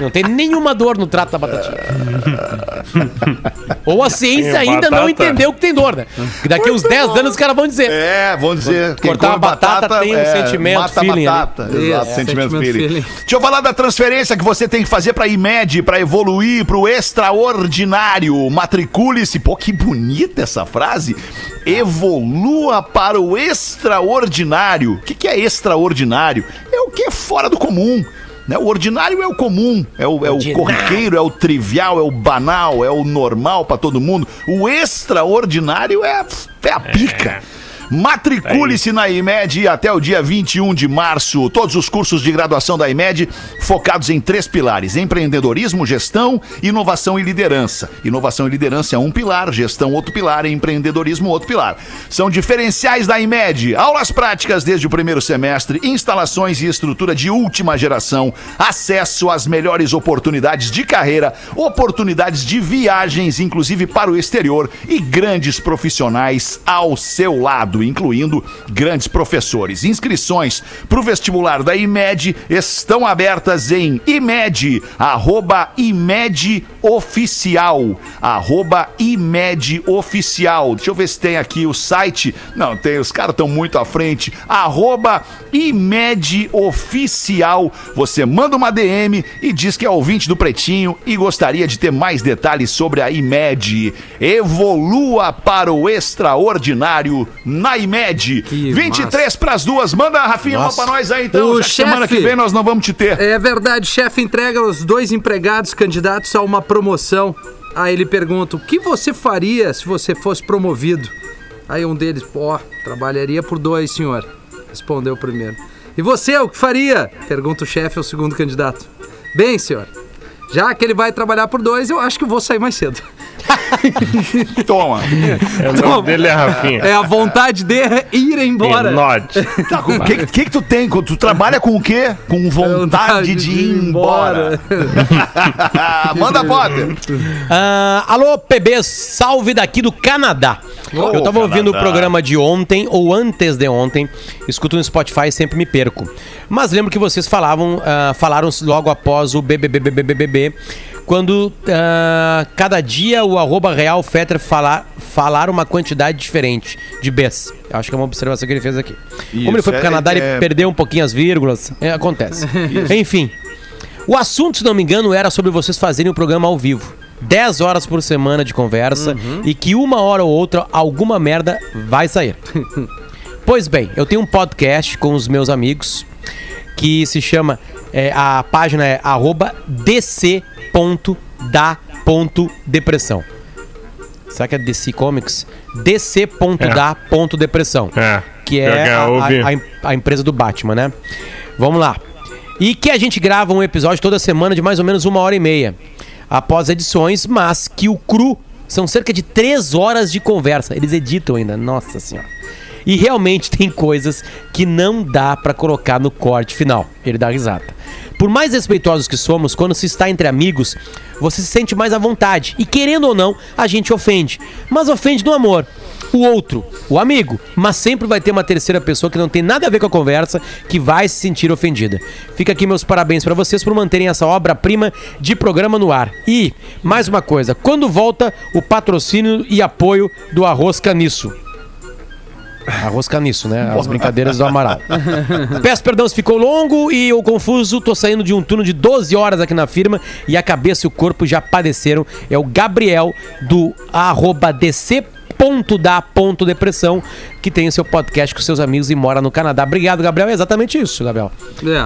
Não tem nenhuma dor no trato da batatinha. Ou a ciência ainda não batata. entendeu que tem dor, né? Que daqui uns 10 anos os caras vão dizer. É, vamos dizer. Cortar uma batata tem um sentimento, mata a feeling ali. batata. Exato, Isso, sentimento, sentimento, feeling. feeling. Deixa eu falar da transferência que você tem que fazer pra IMED, pra evoluir pro extraordinário. Matricule-se. Pô, que bonita essa frase. Evolua para o extraordinário. O que, que é extraordinário? É o que é fora do comum. Né? O ordinário é o comum, é o, é o corriqueiro, é o trivial, é o banal, é o normal pra todo mundo. O extraordinário é, é a pica. Matricule-se na IMED até o dia 21 de março. Todos os cursos de graduação da IMED focados em três pilares: empreendedorismo, gestão, inovação e liderança. Inovação e liderança é um pilar, gestão outro pilar, empreendedorismo outro pilar. São diferenciais da IMED. Aulas práticas desde o primeiro semestre, instalações e estrutura de última geração, acesso às melhores oportunidades de carreira, oportunidades de viagens, inclusive para o exterior, e grandes profissionais ao seu lado, incluindo grandes professores. Inscrições para o vestibular da IMED estão abertas em IMED, arroba IMED Oficial, arroba IMED Oficial. Deixa eu ver se tem aqui o site. Não, tem, os caras estão muito à frente. Arroba IMED Oficial. Você manda uma DM e diz que é ouvinte do Pretinho e gostaria de ter mais detalhes sobre a IMED. Evolua para o extraordinário na na IMED. Que 23 pras duas. Manda, Rafinha, uma Nossa. pra nós aí então. O que semana chefe- que vem nós não vamos te ter. É verdade, chefe entrega os dois empregados candidatos a uma promoção. Aí ele pergunta: o que você faria se você fosse promovido? Aí um deles, ó, trabalharia por dois, senhor. Respondeu o primeiro. E você, o que faria? Pergunta o chefe ao segundo candidato. Bem, senhor, já que ele vai trabalhar por dois, eu acho que eu vou sair mais cedo. Toma. É, o nome dele é Rafinha. É a vontade de ir embora. Norte. Tá, o que, que que tu tem? Tu trabalha com o quê? Com vontade de ir embora. Manda, Potter. Ah, alô, PB, salve daqui do Canadá. Ô, eu tava ouvindo o programa de ontem ou antes de ontem, escuto no Spotify e sempre me perco. Mas lembro que vocês falavam, ah, falaram logo após o BBBBBBB, quando ah, cada dia o arroba Real Fetter falar, falar uma quantidade diferente de Bs. Eu acho que é uma observação que ele fez aqui. Como ele Isso, foi pro é- Canadá, é- ele perdeu um pouquinho as vírgulas. É, acontece. Enfim. O assunto, se não me engano, era sobre vocês fazerem o programa ao vivo. 10 horas por semana de conversa e que uma hora ou outra alguma merda vai sair. pois bem, eu tenho um podcast com os meus amigos que se chama. é, a página é arroba dc.da.depressão. Será que é DC Comics? dc.da.depressão É. que Eu é quero a, ouvir. a- a a empresa do Batman, né? Vamos lá. E que a gente grava um episódio toda semana de mais ou menos uma hora e meia, após edições, mas que o cru são cerca de três horas de conversa. Eles editam ainda, nossa senhora. E realmente tem coisas que não dá pra colocar no corte final. Ele dá risada. Por mais respeitosos que somos, quando se está entre amigos, você se sente mais à vontade. E querendo ou não, a gente ofende. Mas ofende no amor. O outro, o amigo. Mas sempre vai ter uma terceira pessoa que não tem nada a ver com a conversa que vai se sentir ofendida. Fica aqui meus parabéns pra vocês por manterem essa obra-prima de programa no ar. E, mais uma coisa, quando volta o patrocínio e apoio do Arroz Caniço? Arroz caniço, né? As brincadeiras do Amaral. Peço perdão se ficou longo e eu confuso. Tô saindo de um turno de 12 horas aqui na firma e a cabeça e o corpo já padeceram. É o Gabriel do arroba dc.da.depressão que tem o seu podcast com seus amigos e mora no Canadá. Obrigado, Gabriel. É exatamente isso, Gabriel.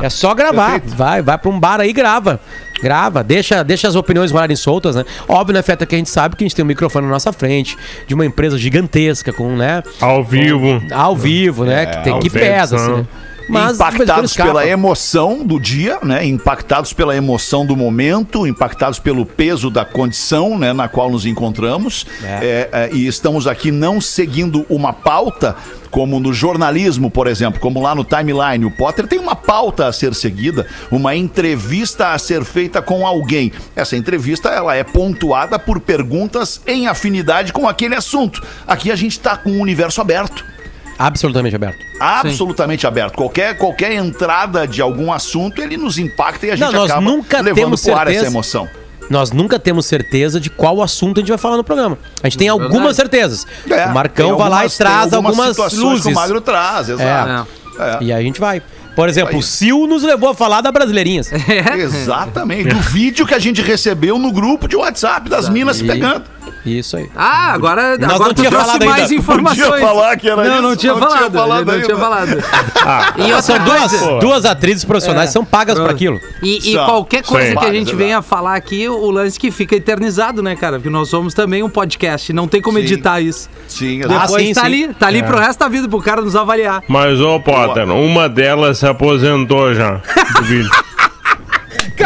É. É, só gravar. Vai, vai pra um bar aí e grava. Grava, deixa, deixa as opiniões rolarem soltas, né? Óbvio, né, Feta, que a gente sabe que a gente tem um microfone na nossa frente, de uma empresa gigantesca, com, né? Ao vivo. ao vivo, né? que tem que pesa, assim, né? Mas impactados pela emoção do dia, né? Impactados pela emoção do momento, impactados pelo peso da condição, né? Na qual nos encontramos. É, é, e estamos aqui não seguindo uma pauta, como no jornalismo, por exemplo, como lá no timeline. O Potter tem uma pauta a ser seguida, uma entrevista a ser feita com alguém. Essa entrevista ela é pontuada por perguntas em afinidade com aquele assunto. Aqui a gente está com o universo aberto Absolutamente aberto. absolutamente aberto. Qualquer, qualquer entrada de algum assunto, ele nos impacta e a gente Não, nós acaba nunca levando pro ar essa emoção. Nós nunca temos certeza de qual assunto a gente vai falar no programa. A gente tem Verdade. algumas certezas. É, o Marcão tem vai lá e algumas- traz algumas, situações luzes. que o Magro traz, exato. É. E aí a gente vai. Por exemplo, o Sil nos levou a falar da Brasileirinhas. Exatamente. Do vídeo que a gente recebeu no grupo de WhatsApp das minas se E- pegando. Isso aí. Ah, agora, Nós agora não tu tinha trouxe falado mais ainda. informações. Podia falar que era não, isso, não tinha não tinha falado. falado não tinha falado. Ah, E outra São duas, duas atrizes profissionais É. são pagas para aquilo. E, e qualquer coisa Sim. que a gente Pagas, venha falar aqui, o lance que fica eternizado, né, cara? Porque nós somos também um podcast, não tem como Sim. editar isso. Sim, Ah. Depois sim, tá sim. ali, tá ali pro resto da vida, pro cara nos avaliar. mas, ô Potter, uma delas se aposentou já do vídeo.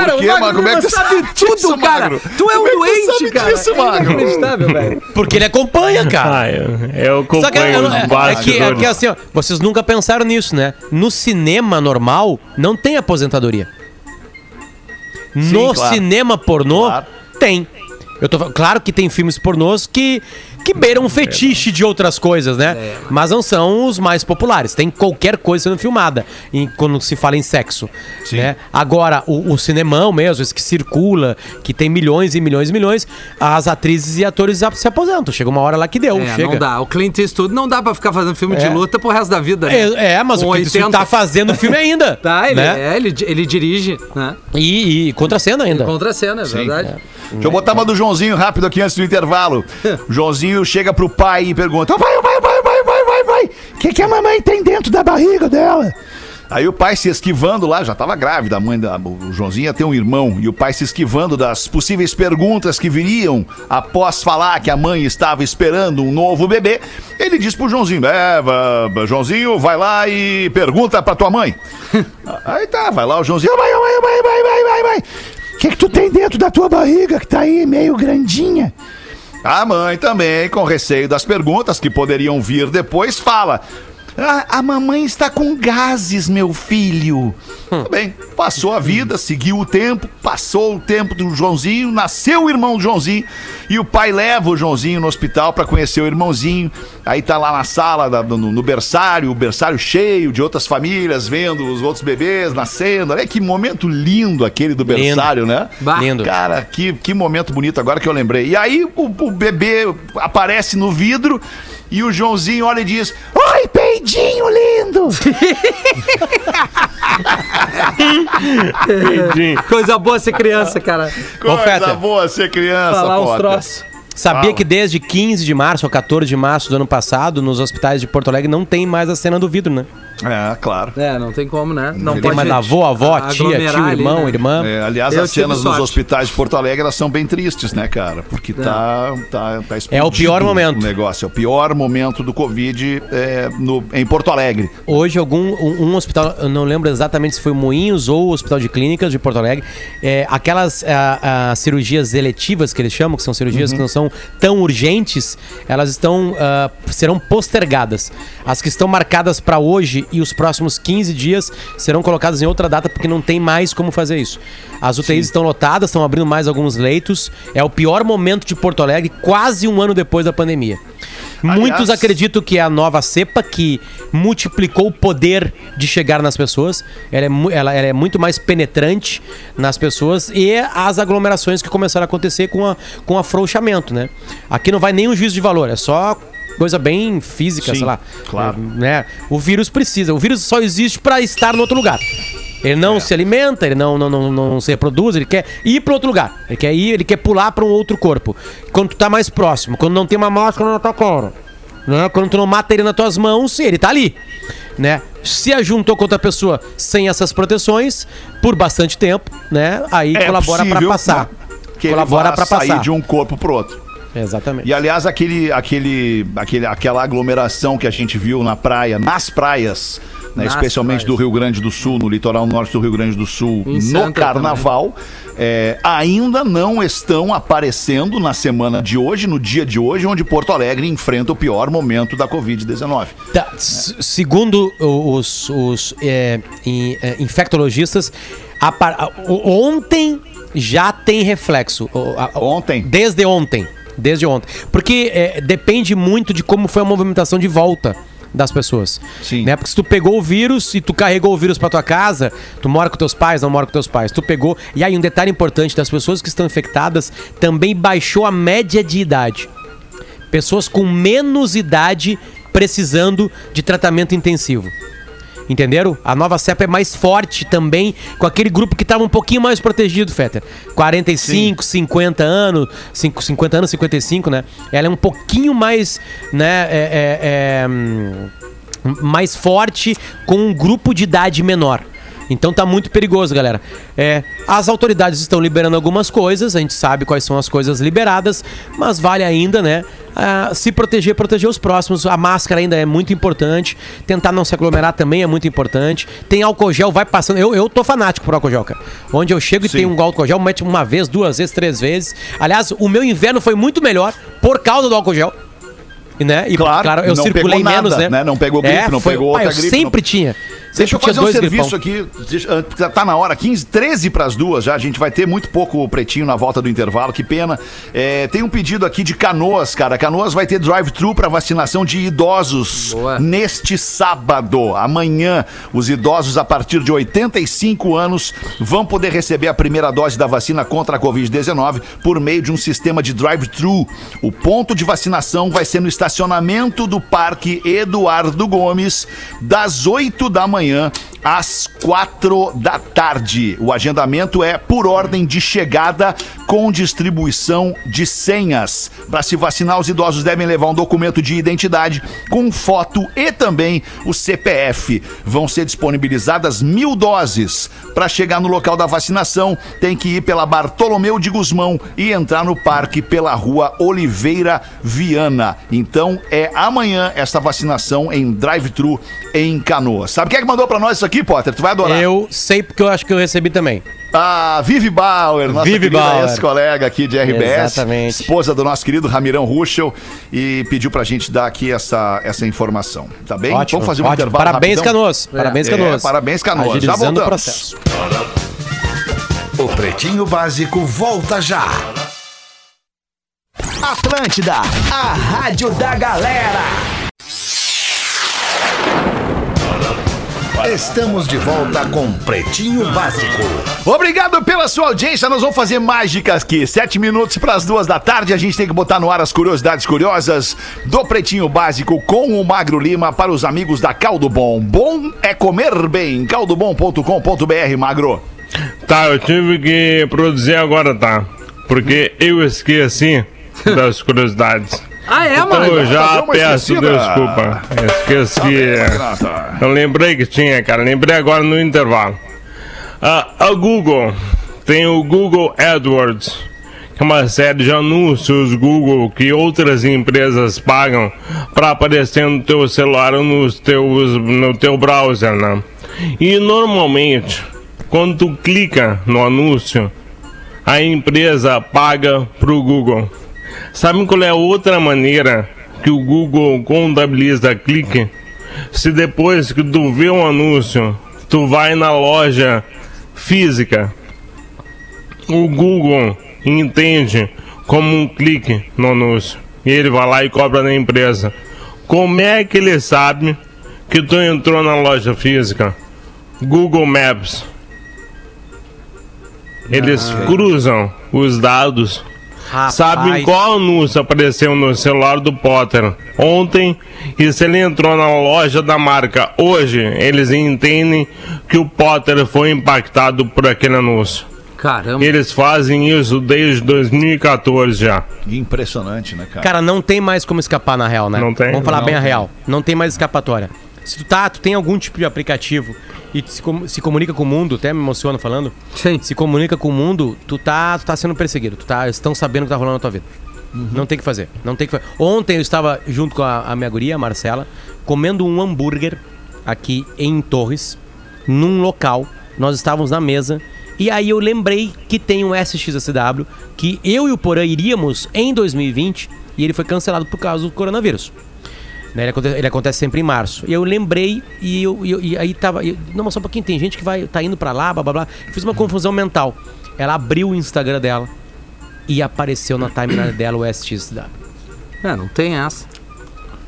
Cara, quê, o Magro é sabe tudo, disso, cara. Magro? Tu é um Como é doente, sabe cara. disso, é Magro? inacreditável, velho. Porque ele acompanha, cara. Ah, eu, eu Só que, acompanho os é, é que, é que assim, ó, vocês nunca pensaram nisso, né? No cinema normal, não tem aposentadoria. no claro. cinema pornô, Claro. tem. Eu tô, claro que tem filmes pornôs que, que beiram um fetiche de outras coisas, né? Mas não são os mais populares. Tem qualquer coisa sendo filmada em- quando se fala em sexo. Né? Agora, o, o cinemão mesmo, esse que circula, que tem milhões e milhões e milhões, as atrizes e atores se aposentam. Chega uma hora lá que deu. É, chega. não dá. O Clint Eastwood não dá pra ficar fazendo filme de É. luta pro resto da vida, né? É, é, mas Com o Clint Eastwood 80. tá fazendo o filme ainda. Tá, ele, né? é, ele, ele dirige, né? E, e contra a cena ainda. Contra a cena, é verdade. Deixa eu botar uma do Joãozinho rápido aqui antes do intervalo. O Joãozinho chega pro pai e pergunta: "Ô, pai, ô, pai, ô, pai, ô, pai, pai, pai, pai, que, que a mamãe tem dentro da barriga dela? Aí o pai se esquivando lá, já tava grávida, a mãe da, o Joãozinho ia ter um irmão, e o pai se esquivando das possíveis perguntas que viriam após falar que a mãe estava esperando um novo bebê, ele diz pro Joãozinho, é, Joãozinho, vai lá e pergunta pra tua mãe. Aí tá, vai lá o Joãozinho, Mãe, mãe, mãe, mãe, mãe, mãe, mãe. Que, que tu tem dentro da tua barriga que tá aí meio grandinha? A mãe também, com receio das perguntas que poderiam vir depois, fala: "Ah, A mamãe está com gases, meu filho. Tudo bem, passou a vida, seguiu o tempo, passou o tempo do Joãozinho, nasceu o irmão do Joãozinho e o pai leva o Joãozinho no hospital para conhecer o irmãozinho. Aí tá lá na sala, da- no, no berçário, o berçário cheio de outras famílias, vendo os outros bebês nascendo. Olha que momento lindo aquele do Lindo. berçário, né? Bah. Lindo. Cara, que, que momento bonito agora que eu lembrei. E aí o, o bebê aparece no vidro e o Joãozinho olha e diz: Oi, peidinho lindo! Entendi. Coisa boa ser criança, cara. Coisa Fetter. boa ser criança, Falar uns Potter." troços. Sabia Fala. que desde 15 de março ou 14 de março do ano passado, nos hospitais de Porto Alegre, não tem mais a cena do vidro, né? É, claro. É, não tem como, né? Não, Não tem mais avô, avó, tia, aglomerar tio, ali, irmão, né? irmã. É, aliás, Eu as cenas nos hospitais de Porto Alegre elas são bem tristes, né, cara? Porque tá, tá, tá É o pior momento. O negócio. É o pior momento do Covid é, no, em Porto Alegre. Hoje, algum um, um hospital, eu não lembro exatamente se foi o Moinhos ou o Hospital de Clínicas de Porto Alegre, é, aquelas ah, ah, cirurgias eletivas que eles chamam, que são cirurgias que não são tão urgentes, elas estão ah, serão postergadas. As que estão marcadas para hoje e os próximos 15 dias serão colocadas em outra data porque não tem mais como fazer isso. As UTIs estão lotadas, estão abrindo mais alguns leitos. É o pior momento de Porto Alegre, quase um ano depois da pandemia. Muitos Aliás- acreditam que é a nova cepa que multiplicou o poder de chegar nas pessoas. Ela é, ela- ela é muito mais penetrante nas pessoas e as aglomerações que começaram a acontecer com, a, com afrouxamento, né? Aqui não vai nem um juízo de valor, é só coisa bem física, Sim, sei lá. claro. É, né? O vírus precisa. O vírus só existe para estar no outro lugar. Ele não É. se alimenta, ele não, não, não, não se reproduz, ele quer ir para outro lugar. Ele quer ir, ele quer pular para um outro corpo. Quando tu tá mais próximo, quando não tem uma máscara na tua cara, né? Quando tu não mata ele nas tuas mãos, ele tá ali, né? Se ajuntou com outra pessoa sem essas proteções por bastante tempo, né? Aí É colabora para passar. Que colabora para sair passar. de um corpo pro outro. Exatamente. E aliás, aquele, aquele, aquele, aquela aglomeração que a gente viu na praia, nas praias, né, especialmente do Rio Grande do Sul, no litoral norte do Rio Grande do Sul, Em no Santa carnaval, é, ainda não estão aparecendo na semana de hoje, no dia de hoje, onde Porto Alegre enfrenta o pior momento da Covid-19. Tá, s- segundo os, os, é, é, infectologistas, a ontem já tem reflexo. Ontem? Desde ontem. Desde ontem. Porque é, depende muito de como foi a movimentação de volta das pessoas. Sim. Né? Porque se tu pegou o vírus e tu carregou o vírus pra tua casa, tu mora com teus pais, não mora com teus pais. Tu pegou. E aí, um detalhe importante: das pessoas que estão infectadas também baixou a média de idade pessoas com menos idade precisando de tratamento intensivo. Entenderam? A nova cepa é mais forte também com aquele grupo que estava um pouquinho mais protegido, Fetter. 45, 50 anos, 5, 50 anos, 55, né? Ela é um pouquinho mais, né, é- é- é, hum, mais forte com um grupo de idade menor. Então tá muito perigoso, galera. É, as autoridades estão liberando algumas coisas, a gente sabe quais são as coisas liberadas, mas vale ainda, né? ah, se proteger, proteger os próximos. A máscara ainda é muito importante. Tentar não se aglomerar também é muito importante. Tem álcool gel, vai passando. Eu, eu tô fanático por álcool gel, cara. Onde eu chego e Sim. tem um álcool gel, mete uma vez, duas vezes, três vezes. Aliás, o meu inverno foi muito melhor por causa do álcool gel. Né? E Claro, eu não circulei pegou nada, menos, né? né? Não pegou gripe, não pegou pai, outra eu gripe, Sempre não- tinha. Deixa eu fazer um serviço gripão. aqui. Deixa- ah, porque Tá na hora, 15, 13 para as duas já. A gente vai ter muito pouco pretinho na volta do intervalo, que pena. É, tem um pedido aqui de Canoas, cara. Canoas vai ter drive-thru para vacinação de idosos Boa. neste sábado. Amanhã, os idosos a partir de 85 anos vão poder receber a primeira dose da vacina contra a Covid-19 por meio de um sistema de drive-thru. O ponto de vacinação vai ser no estacionamento do Parque Eduardo Gomes, das 8 da manhã às quatro da tarde. O agendamento é por ordem de chegada com distribuição de senhas. Para se vacinar, os idosos devem levar um documento de identidade com foto e também o CPF. Vão ser disponibilizadas mil doses. Para chegar no local da vacinação, tem que ir pela Bartolomeu de Guzmão e entrar no parque pela rua Oliveira Viana. Então é amanhã esta vacinação em drive-thru em Canoas. Sabe quem é que mandou para nós isso aqui, Potter? Tu vai adorar. Eu sei porque eu acho que eu recebi também. A Vivi Bauer, nossa Vivi Bauer. ex-colega aqui de RBS, Exatamente. esposa do nosso querido Ramirão Ruschel, e pediu pra gente dar aqui essa, essa informação. Tá bem? Ótimo. Vamos fazer um ótimo. intervalo Parabéns, rapidão? Canoas. Parabéns, É, Canoas. parabéns, Canoas. Já Agilizando o voltamos. processo. O Pretinho Básico volta já. Atlântida, a rádio da galera. Estamos de volta com Pretinho Básico. Obrigado pela sua audiência. Nós vamos fazer mágicas aqui. Sete minutos para as duas da tarde. A gente tem que botar no ar as curiosidades curiosas do Pretinho Básico com o Magro Lima para os amigos da Caldo Bom. Bom é comer bem. caldobom.com.br, Magro. Tá, eu tive que produzir agora, tá? Porque eu esqueci das curiosidades. Ah, é, Então mano? eu já peço desculpa. Esqueci. Renata. Eu lembrei que tinha, cara. Lembrei agora no intervalo. Ah, a Google tem o Google AdWords, que é uma série de anúncios Google que outras empresas pagam para aparecer no teu celular ou nos teus, no teu browser, né? E normalmente, quando tu clica no anúncio, a empresa paga pro Google. Sabe qual é a outra maneira que o Google contabiliza clique? Se depois que tu vê um anúncio, tu vai na loja física, o Google entende como um clique no anúncio e ele vai lá e cobra na empresa. Como é que ele sabe que tu entrou na loja física? Google Maps. Eles cruzam os dados Rapaz, Sabem qual anúncio apareceu no celular do Potter ontem e se ele entrou na loja da marca hoje, eles entendem que o Potter foi impactado por aquele anúncio. Caramba. Eles fazem isso desde 2014 já. Impressionante, né, cara? Cara, não tem mais como escapar na real, né? Não tem? Vamos falar Não bem a real. Não tem mais escapatória. Se tu tá, tu tem algum tipo de aplicativo e se, com- se comunica com o mundo, até me emociona falando, Sim. se comunica com o mundo, tu tá, tu tá sendo perseguido. Tu tá, estão sabendo o que tá rolando na tua vida. Não tem o que fazer. Não tem que fazer. Ontem eu estava junto com a, a minha guria, a Marcela, comendo um hambúrguer aqui em Torres, num local. Nós estávamos na mesa. E aí eu lembrei que tem um SXSW que eu e o Porã iríamos em 2020 e ele foi cancelado por causa do coronavírus. Né, Ele, acontece, ele acontece sempre em março. E eu lembrei e, eu, e eu- e aí tava. eu- não, mas só um pouquinho, tem gente que vai, tá indo pra lá, blá blá blá. Fiz uma confusão mental. Ela abriu o Instagram dela e apareceu na timeline dela o SXW. É, não tem essa.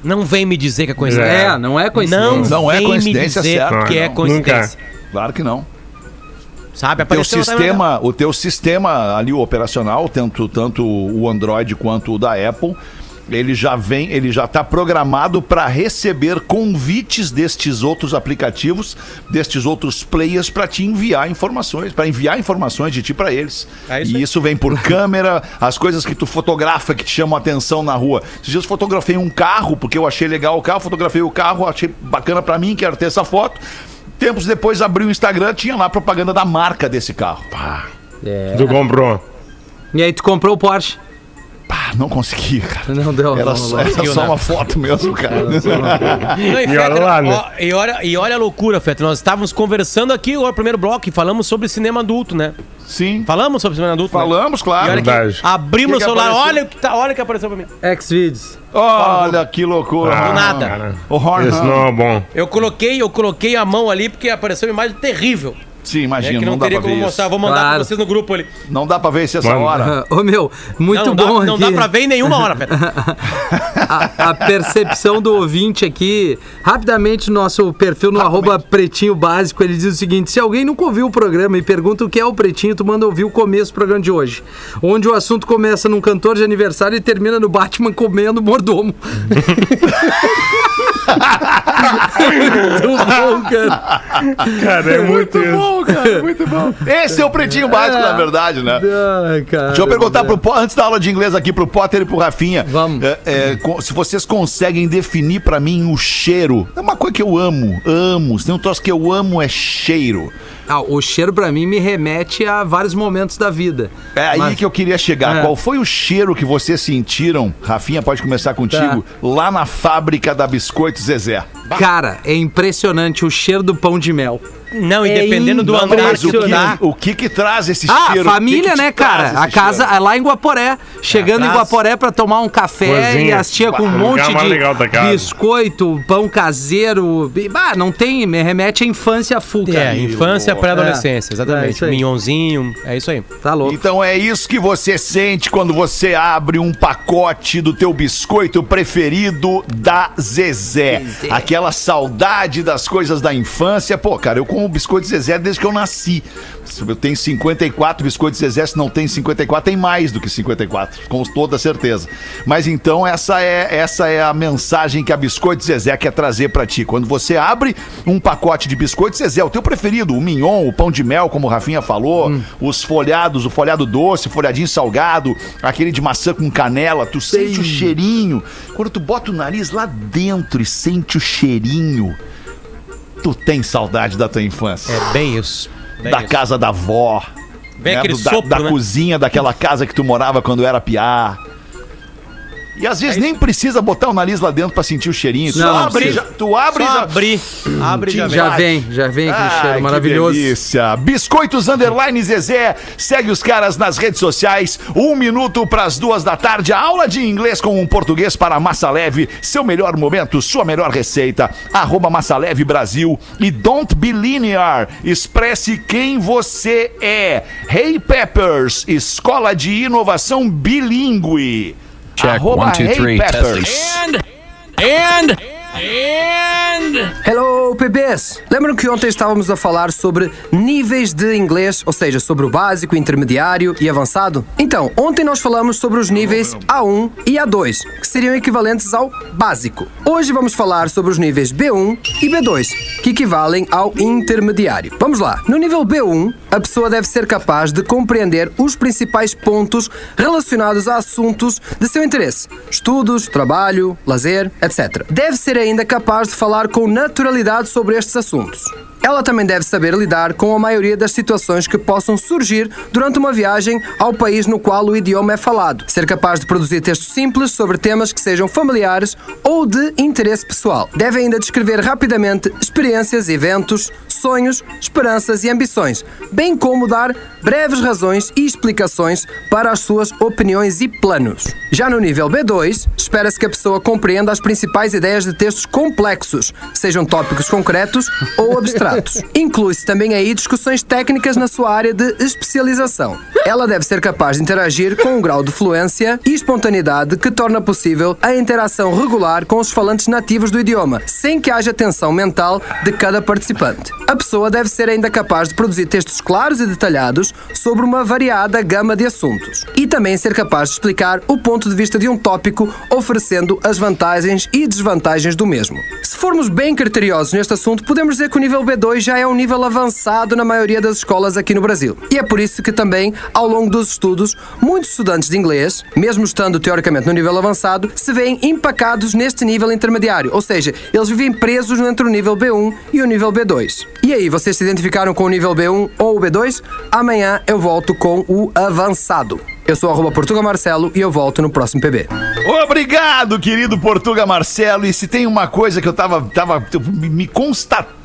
Não vem me dizer que é coincidência. É, não é coincidência. Não, Não é vem coincidência, me dizer certo. que é Não, coincidência. Claro que não. Sabe? O teu, Apareceu na timeline dela. sistema, o teu sistema ali, o operacional, tanto, tanto o Android quanto o da Apple, ele já vem, ele já está programado para receber convites destes outros aplicativos, destes outros players para te enviar informações, para enviar informações de ti para eles. É isso e aí. isso vem por câmera, as coisas que tu fotografa que te chamam a atenção na rua. Esses dias eu fotografei um carro porque eu achei legal o carro, fotografei o carro, achei bacana para mim, quero ter essa foto. Tempos depois abri o Instagram, tinha lá propaganda da marca desse carro. Pá, É. Tu comprou. E aí tu comprou o Porsche. Pá, não consegui, cara. Não deu. Era não, só, não. era conseguiu, só né? uma foto mesmo, cara. Não, e, E olha lá, né? ó, e, olha, e olha a loucura, Fetter. Nós estávamos conversando aqui no primeiro bloco e falamos sobre cinema adulto, né? Sim. Falamos sobre cinema adulto? né? Falamos, E claro. que Verdade. abrimos Que que o celular, apareceu? olha o que, tá, olha o que apareceu pra mim. Xvideos. Olha que loucura. Ah, nada. cara. O Horn, Isso não é bom. Eu coloquei, eu coloquei a mão ali porque apareceu uma imagem terrível. Sim, imagina, que não, não, dá teria pra como ver mostrar. isso. Vou mandar Claro. pra vocês no grupo ali. Não dá pra ver isso essa Mano. hora. Ô meu, muito não, bom dá, não dá pra ver em nenhuma hora, Fetter. a, a percepção do ouvinte aqui. Rapidamente, nosso perfil no arroba pretinho básico, ele diz o seguinte: se alguém nunca ouviu o programa e pergunta o que é o pretinho, tu manda ouvir o começo do programa de hoje. Onde o assunto começa num cantor de aniversário e termina no Batman comendo mordomo. Muito bom, cara. Cara, é muito, isso. bom, cara, muito bom. Esse é o pretinho básico, na verdade, né? Ai, cara. Deixa eu perguntar pro Potter, antes da aula de inglês aqui pro Potter e pro Rafinha. Vamos. É, é, se vocês conseguem definir pra mim o cheiro. É uma coisa que eu amo, amo. Se tem um troço que eu amo é cheiro. Ah, o cheiro pra mim me remete a vários momentos da vida. É aí Mas- que eu queria chegar. É. Qual foi o cheiro que vocês sentiram? Rafinha, pode começar contigo. Lá na fábrica da Biscoito Zezé. Cara, é impressionante o cheiro do pão de mel. Não, e É dependendo do andar que o tu que, tá. o que que traz esse Ah, cheiro? Que família, que te né, cara? A casa cheiro? é lá em Guaporé. Chegando em Atrás. Guaporé pra tomar um café Cozinha. e as tia com um monte de biscoito, pão caseiro. Ah, não tem, me remete à infância full, cara. É, infância, pré-adolescência, É, é exatamente. isso aí. Minhonzinho, é isso aí. Tá louco. Então é isso que você sente quando você abre um pacote do teu biscoito preferido da Zezé. Aquela saudade das coisas da infância. Pô, cara, eu como biscoito Zezé desde que eu nasci. Eu tenho 54 biscoitos Zezé, se não tem 54, tem mais do que 54, com toda certeza. Mas então essa é, essa é a mensagem que a Biscoito Zezé quer trazer pra ti. Quando você abre um pacote de biscoito Zezé, o teu preferido, o mignon, o pão de mel, como o Rafinha falou, os folhados, o folhado doce, o folhadinho salgado, aquele de maçã com canela, tu sente o cheirinho. Quando tu bota o nariz lá dentro e sente o cheirinho, tu tem saudade da tua infância. É bem isso. Bem da isso. casa da avó. Vem né, aquele do- da, sopro, da né? cozinha daquela casa que tu morava quando era piá. E às É vezes nem precisa botar o nariz lá dentro pra sentir o cheirinho. Tu Não, não abre, já, tu abre Só já... abrir, abre já vem. Já vem, já vem com cheiro maravilhoso. delícia. Biscoitos Underline Zezé. Segue os caras nas redes sociais. Um minuto pras duas da tarde. A aula de inglês com um português para Massa Leve. Seu melhor momento, sua melhor receita. Arroba Massa Leve Brasil. E Don't Be Linear. Expresse quem você é. Hey Peppers, escola de inovação bilíngue. Check, Arroba one, two, Hey three, Peppers. And and Hello, PBs! Lembram que ontem estávamos a falar sobre níveis de inglês, ou seja, sobre o básico, intermediário e avançado? Então, ontem nós falamos sobre os níveis A1 e A2, que seriam equivalentes ao básico. Hoje vamos falar sobre os níveis B1 e B2, que equivalem ao intermediário. Vamos lá. No nível B1, a pessoa deve ser capaz de compreender os principais pontos relacionados a assuntos de seu interesse: estudos, trabalho, lazer, etc. Deve ser ainda capaz de falar com naturalidade sobre estes assuntos. Ela também deve saber lidar com a maioria das situações que possam surgir durante uma viagem ao país no qual o idioma é falado. Ser capaz de produzir textos simples sobre temas que sejam familiares ou de interesse pessoal. Deve ainda descrever rapidamente experiências, eventos, sonhos, esperanças e ambições, bem como dar breves razões e explicações para as suas opiniões e planos. Já no nível B2, espera-se que a pessoa compreenda as principais ideias de textos complexos, sejam tópicos concretos ou abstratos. Inclui-se também aí discussões técnicas na sua área de especialização. Ela deve ser capaz de interagir com um grau de fluência e espontaneidade que torna possível a interação regular com os falantes nativos do idioma, sem que haja tensão mental de cada participante. A pessoa deve ser ainda capaz de produzir textos claros e detalhados sobre uma variada gama de assuntos. E também ser capaz de explicar o ponto de vista de um tópico, oferecendo as vantagens e desvantagens do mesmo. Se formos bem criteriosos neste assunto, podemos dizer que o nível B2 já é um nível avançado na maioria das escolas aqui no Brasil. E é por isso que também, ao longo dos estudos, muitos estudantes de inglês, mesmo estando teoricamente no nível avançado, se veem empacados neste nível intermediário, ou seja, eles vivem presos entre o nível B1 e o nível B2. E aí, vocês se identificaram com o nível B1 ou o B2? Amanhã eu volto com o avançado. Eu sou arroba Portuga Marcelo e eu volto no próximo PB. Obrigado, querido Portuga Marcelo. E se tem uma coisa que eu tava. tava me me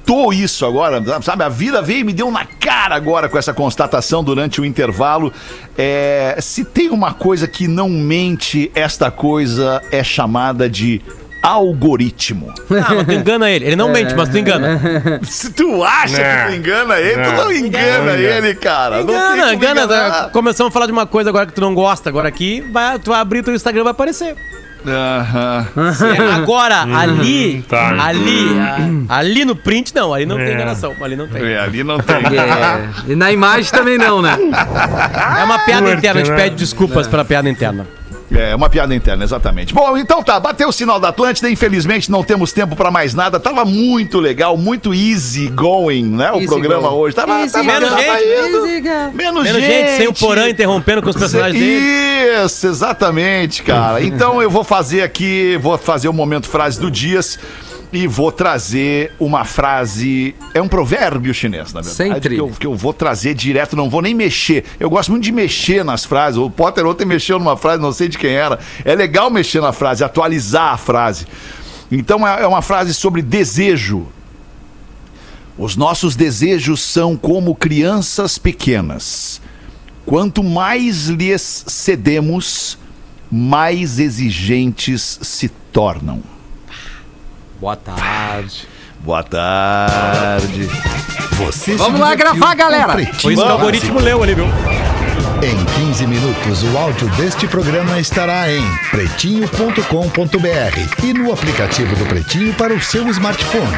constatou isso agora, sabe? A vida veio e me deu na cara agora com essa constatação durante o intervalo. É, se tem uma coisa que não mente, esta coisa é chamada de algoritmo. Ah, mas tu engana ele. Ele não mente, mas tu engana. Se tu acha Não. que tu engana ele, tu Não. não engana Não. ele, cara. Engana, engana. enganar. Começamos a falar de uma coisa agora que tu não gosta. Agora aqui, vai, tu vai abrir teu Instagram vai aparecer. É, Agora, ali, tá. ali, ali no print, não. Ali não tem É. enganação. Ali não tem. É, ali não tem. É, e na imagem também não, né? É uma piada interna. A gente né? pede desculpas pela piada interna. É, uma piada interna, exatamente. Bom, então tá, bateu o sinal da Atlântida, infelizmente não temos tempo pra mais nada. Tava muito legal, muito easy going, né? O Easy programa going. hoje. Tava, Easy tava, Menos tava gente. Menos, Menos gente, sem o Porã interrompendo com os personagens dele. Isso, exatamente, cara. Então eu vou fazer aqui, vou fazer o momento frase do Dias e vou trazer uma frase. É um provérbio chinês, na verdade. Sem que eu, que eu vou trazer direto, não vou nem mexer. Eu gosto muito de mexer nas frases. O Potter ontem mexeu numa frase, não sei de quem era. É legal mexer na frase, atualizar a frase. Então é é uma frase sobre desejo. Os nossos desejos são como crianças pequenas. Quanto mais lhes cedemos, mais exigentes se tornam. Boa tarde. Boa tarde. Você Vamos lá gravar, galera. Foi isso que o algoritmo leu ali, viu? Em 15 minutos, o áudio deste programa estará em pretinho.com.br e no aplicativo do Pretinho para o seu smartphone.